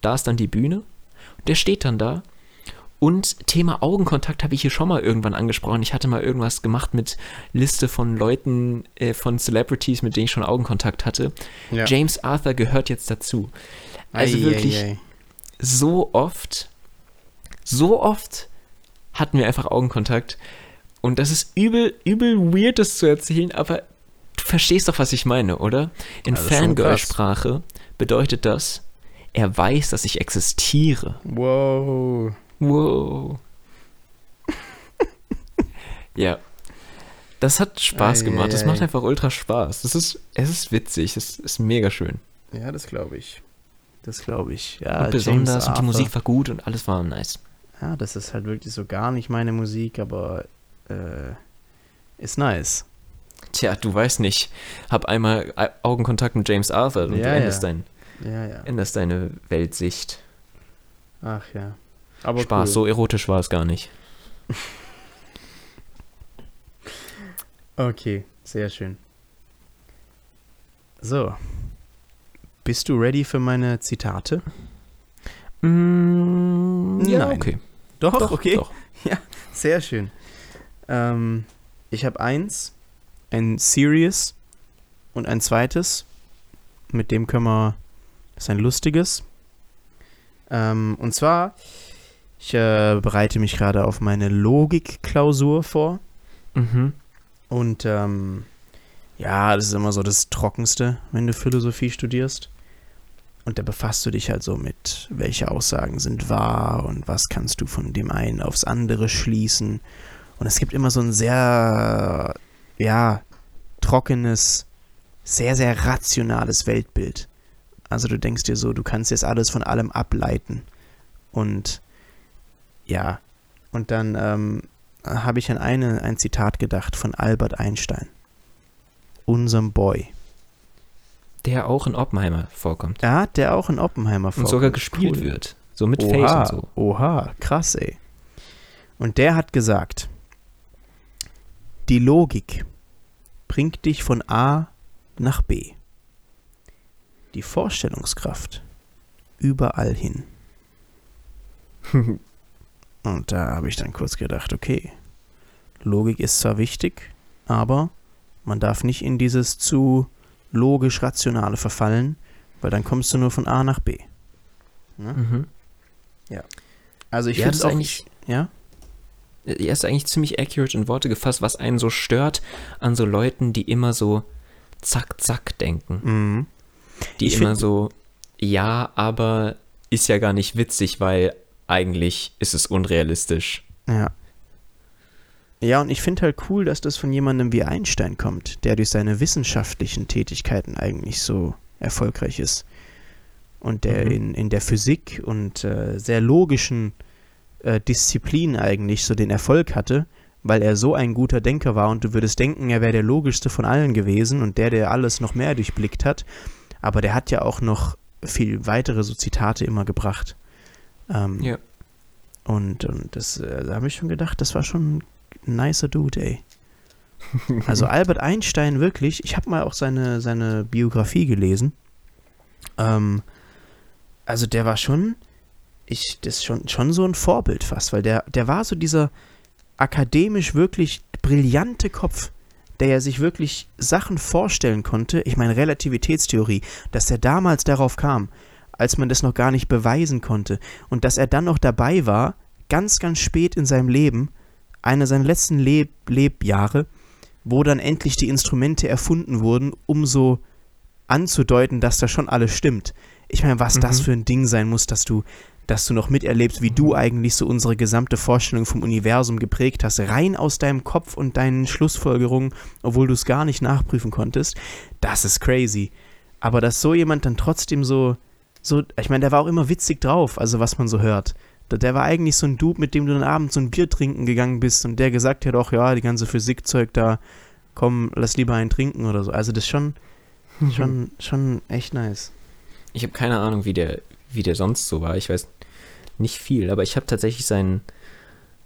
S2: Da ist dann die Bühne. Der steht dann da und Thema Augenkontakt habe ich hier schon mal irgendwann angesprochen. Ich hatte mal irgendwas gemacht mit Liste von Leuten, äh, von Celebrities, mit denen ich schon Augenkontakt hatte. Ja. James Arthur gehört jetzt dazu. Also ei, wirklich ei, ei. so oft, so oft hatten wir einfach Augenkontakt. Und das ist übel, übel weird, das zu erzählen, aber du verstehst doch, was ich meine, oder? In also Fangirl-Sprache bedeutet das, er weiß, dass ich existiere.
S1: Wow.
S2: Wow. ja. Das hat Spaß gemacht. Das macht einfach ultra Spaß. Das ist, es ist witzig. Es ist mega schön.
S1: Ja, das glaube ich. Das glaube ich. Ja,
S2: und besonders und die Musik war gut und alles war nice.
S1: Ja, das ist halt wirklich so gar nicht meine Musik, aber äh, ist nice.
S2: Tja, du weißt nicht. Hab einmal Augenkontakt mit James Arthur und ja, du änderst, ja. Dein, ja, ja. änderst deine Weltsicht.
S1: Ach ja.
S2: Aber Spaß, cool. so erotisch war es gar nicht.
S1: okay, sehr schön. So. Bist du ready für meine Zitate?
S2: Mm, ja, Nein. okay.
S1: Doch, doch okay. Doch. Ja, sehr schön. Ähm, ich habe eins, ein Serious und ein zweites. Mit dem können wir. Das ist ein lustiges. Ähm, und zwar ich äh, bereite mich gerade auf meine Logikklausur vor.
S2: Mhm.
S1: Und ähm, ja, das ist immer so das Trockenste, wenn du Philosophie studierst. Und da befasst du dich halt so mit, welche Aussagen sind wahr und was kannst du von dem einen aufs andere schließen. Und es gibt immer so ein sehr, ja, trockenes, sehr, sehr rationales Weltbild. Also du denkst dir so, du kannst jetzt alles von allem ableiten. Und ja. Und dann ähm, habe ich an eine, ein Zitat gedacht von Albert Einstein. Unserem Boy.
S2: Der auch in Oppenheimer vorkommt.
S1: Ja, der auch in Oppenheimer vorkommt.
S2: Und sogar gespielt cool. wird. So mit
S1: oha,
S2: Face und so.
S1: Oha, krass, ey. Und der hat gesagt, die Logik bringt dich von A nach B. Die Vorstellungskraft überall hin. Und da habe ich dann kurz gedacht, okay, Logik ist zwar wichtig, aber man darf nicht in dieses zu logisch-rationale verfallen, weil dann kommst du nur von A nach B.
S2: Ne? Mhm.
S1: Ja. Also ich ja, finde es
S2: nicht, ja? Er ist eigentlich ziemlich accurate in Worte gefasst, was einen so stört an so Leuten, die immer so zack, zack denken.
S1: Mhm.
S2: Die ich immer so, ja, aber ist ja gar nicht witzig, weil eigentlich ist es unrealistisch.
S1: Ja. Ja, und ich finde halt cool, dass das von jemandem wie Einstein kommt, der durch seine wissenschaftlichen Tätigkeiten eigentlich so erfolgreich ist. Und der mhm. in, in der Physik und äh, sehr logischen äh, Disziplin eigentlich so den Erfolg hatte, weil er so ein guter Denker war und du würdest denken, er wäre der logischste von allen gewesen und der, der alles noch mehr durchblickt hat. Aber der hat ja auch noch viel weitere so Zitate immer gebracht. Ähm, ja. Und, und das, äh, da habe ich schon gedacht, das war schon ein nicer Dude, ey. Also Albert Einstein wirklich, ich habe mal auch seine, seine Biografie gelesen. Ähm, also der war schon, ich, das ist schon, schon so ein Vorbild fast, weil der, der war so dieser akademisch wirklich brillante Kopf. der ja sich wirklich Sachen vorstellen konnte, ich meine Relativitätstheorie, dass er damals darauf kam, als man das noch gar nicht beweisen konnte und dass er dann noch dabei war, ganz, ganz spät in seinem Leben, einer seiner letzten Leb Lebjahre, wo dann endlich die Instrumente erfunden wurden, um so anzudeuten, dass da schon alles stimmt. Ich meine, was mhm. das für ein Ding sein muss, dass du, dass du noch miterlebst, wie du eigentlich so unsere gesamte Vorstellung vom Universum geprägt hast, rein aus deinem Kopf und deinen Schlussfolgerungen, obwohl du es gar nicht nachprüfen konntest. Das ist crazy. Aber dass so jemand dann trotzdem so, so, ich meine, der war auch immer witzig drauf, also was man so hört. Der war eigentlich so ein Dude, mit dem du dann abends so ein Bier trinken gegangen bist und der gesagt hat, auch ja, die ganze Physikzeug da, komm, lass lieber einen trinken oder so. Also das ist schon, schon, schon echt nice.
S2: Ich habe keine Ahnung, wie der, wie der sonst so war. Ich weiß nicht viel, aber ich habe tatsächlich seinen,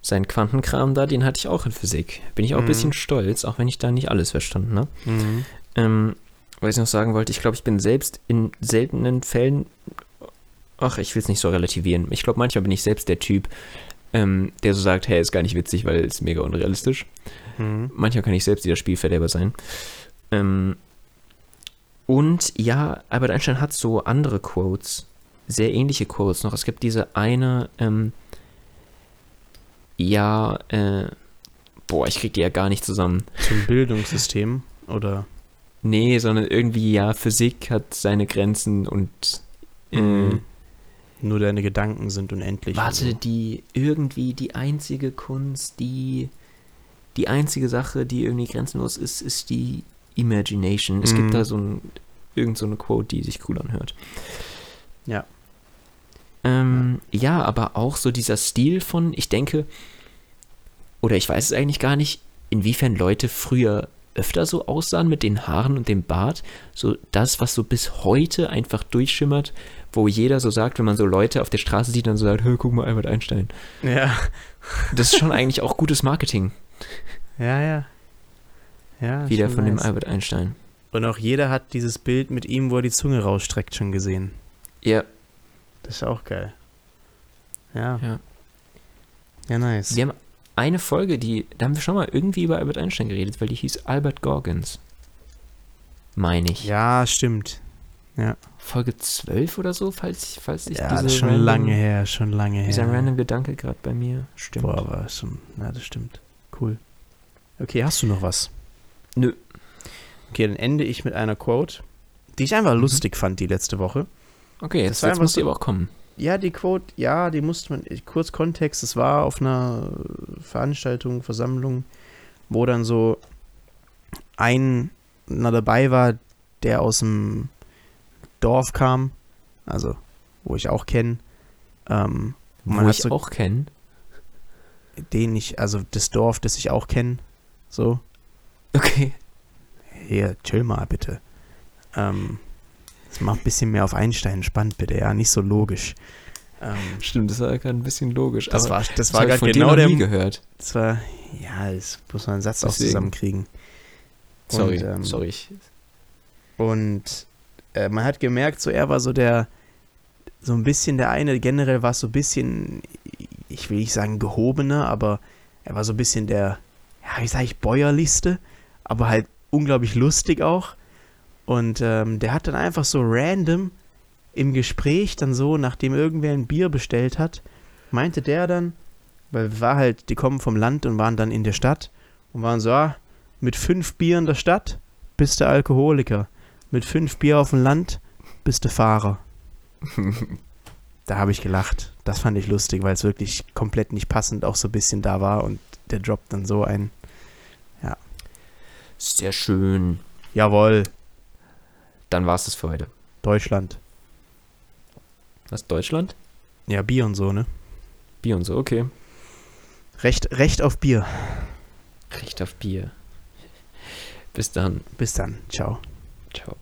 S2: seinen Quantenkram da, den hatte ich auch in Physik. Bin ich auch mhm. ein bisschen stolz, auch wenn ich da nicht alles verstanden habe. Mhm. Ähm, was ich noch sagen wollte, ich glaube, ich bin selbst in seltenen Fällen ach, ich will es nicht so relativieren. Ich glaube, manchmal bin ich selbst der Typ, ähm, der so sagt, hey, ist gar nicht witzig, weil es mega unrealistisch. Mhm. Manchmal kann ich selbst dieser Spielverderber sein. Ähm, und ja, Albert Einstein hat so andere Quotes, sehr ähnliche Quotes noch. Es gibt diese eine, ähm, ja, äh, boah, ich krieg die ja gar nicht zusammen.
S1: Zum Bildungssystem, oder?
S2: Nee, sondern irgendwie, ja, Physik hat seine Grenzen und äh, mhm.
S1: Nur deine Gedanken sind unendlich.
S2: Warte, so. die irgendwie die einzige Kunst, die die einzige Sache, die irgendwie grenzenlos ist, ist die Imagination. Es mhm. gibt da so ein irgend so eine Quote, die sich cool anhört.
S1: Ja.
S2: Ähm, ja. ja, aber auch so dieser Stil von, ich denke, oder ich weiß es eigentlich gar nicht, inwiefern Leute früher öfter so aussahen mit den Haaren und dem Bart. So das, was so bis heute einfach durchschimmert, wo jeder so sagt, wenn man so Leute auf der Straße sieht, dann so sagt, guck mal, Albert Einstein.
S1: Ja.
S2: Das ist schon eigentlich auch gutes Marketing.
S1: Ja, ja. Ja.
S2: Wieder von nice. dem Albert Einstein.
S1: Und auch jeder hat dieses Bild mit ihm, wo er die Zunge rausstreckt, schon gesehen.
S2: Ja.
S1: Das ist auch geil. Ja.
S2: Ja.
S1: Ja, nice.
S2: Wir haben eine Folge, die, da haben wir schon mal irgendwie über Albert Einstein geredet, weil die hieß Albert Gorgons. Meine ich.
S1: Ja, stimmt. Ja.
S2: Folge 12 oder so, falls, falls ich
S1: ja, diese. Ja, schon random, lange her, schon lange her.
S2: Dieser random Gedanke gerade bei mir stimmt.
S1: Boah, aber schon, na, das stimmt. Cool. Okay, hast du noch was?
S2: Nö.
S1: Okay, dann ende ich mit einer Quote, die ich einfach mhm. lustig fand die letzte Woche.
S2: Okay, jetzt, jetzt muss die aber auch kommen.
S1: Ja, die Quote, ja, die musste man, kurz Kontext, es war auf einer Veranstaltung, Versammlung, wo dann so einer dabei war, der aus dem Dorf kam, also wo ich auch kenne. Ähm,
S2: wo ich so, auch kenne?
S1: Den ich, also das Dorf, das ich auch kenne. So.
S2: Okay.
S1: Hier, chill mal bitte. Ähm, das macht ein bisschen mehr auf Einstein spannend, bitte, ja, nicht so logisch.
S2: Ähm, Stimmt, das war gerade ein bisschen logisch.
S1: Das war, das war gerade genau
S2: der. Gehört.
S1: Das war, ja, das muss man einen Satz Deswegen. auch zusammenkriegen.
S2: Sorry, und, ähm, sorry.
S1: Und äh, man hat gemerkt, so er war so der, so ein bisschen der eine, generell war es so ein bisschen, ich will nicht sagen gehobener, aber er war so ein bisschen der, ja, wie sage ich, bäuerlichste, aber halt unglaublich lustig auch. Und ähm, der hat dann einfach so random im Gespräch dann so, nachdem irgendwer ein Bier bestellt hat, meinte der dann, weil war halt, die kommen vom Land und waren dann in der Stadt und waren so, ah, mit fünf Bier in der Stadt bist du Alkoholiker mit fünf Bier auf dem Land bist du Fahrer. da habe ich gelacht. Das fand ich lustig, weil es wirklich komplett nicht passend auch so ein bisschen da war und der droppt dann so ein. Ja.
S2: Sehr schön.
S1: Jawohl.
S2: Dann war es das für heute.
S1: Deutschland.
S2: Was, Deutschland?
S1: Ja, Bier und so, ne?
S2: Bier und so, okay.
S1: Recht, Recht auf Bier.
S2: Recht auf Bier. Bis dann.
S1: Bis dann. Ciao.
S2: Ciao.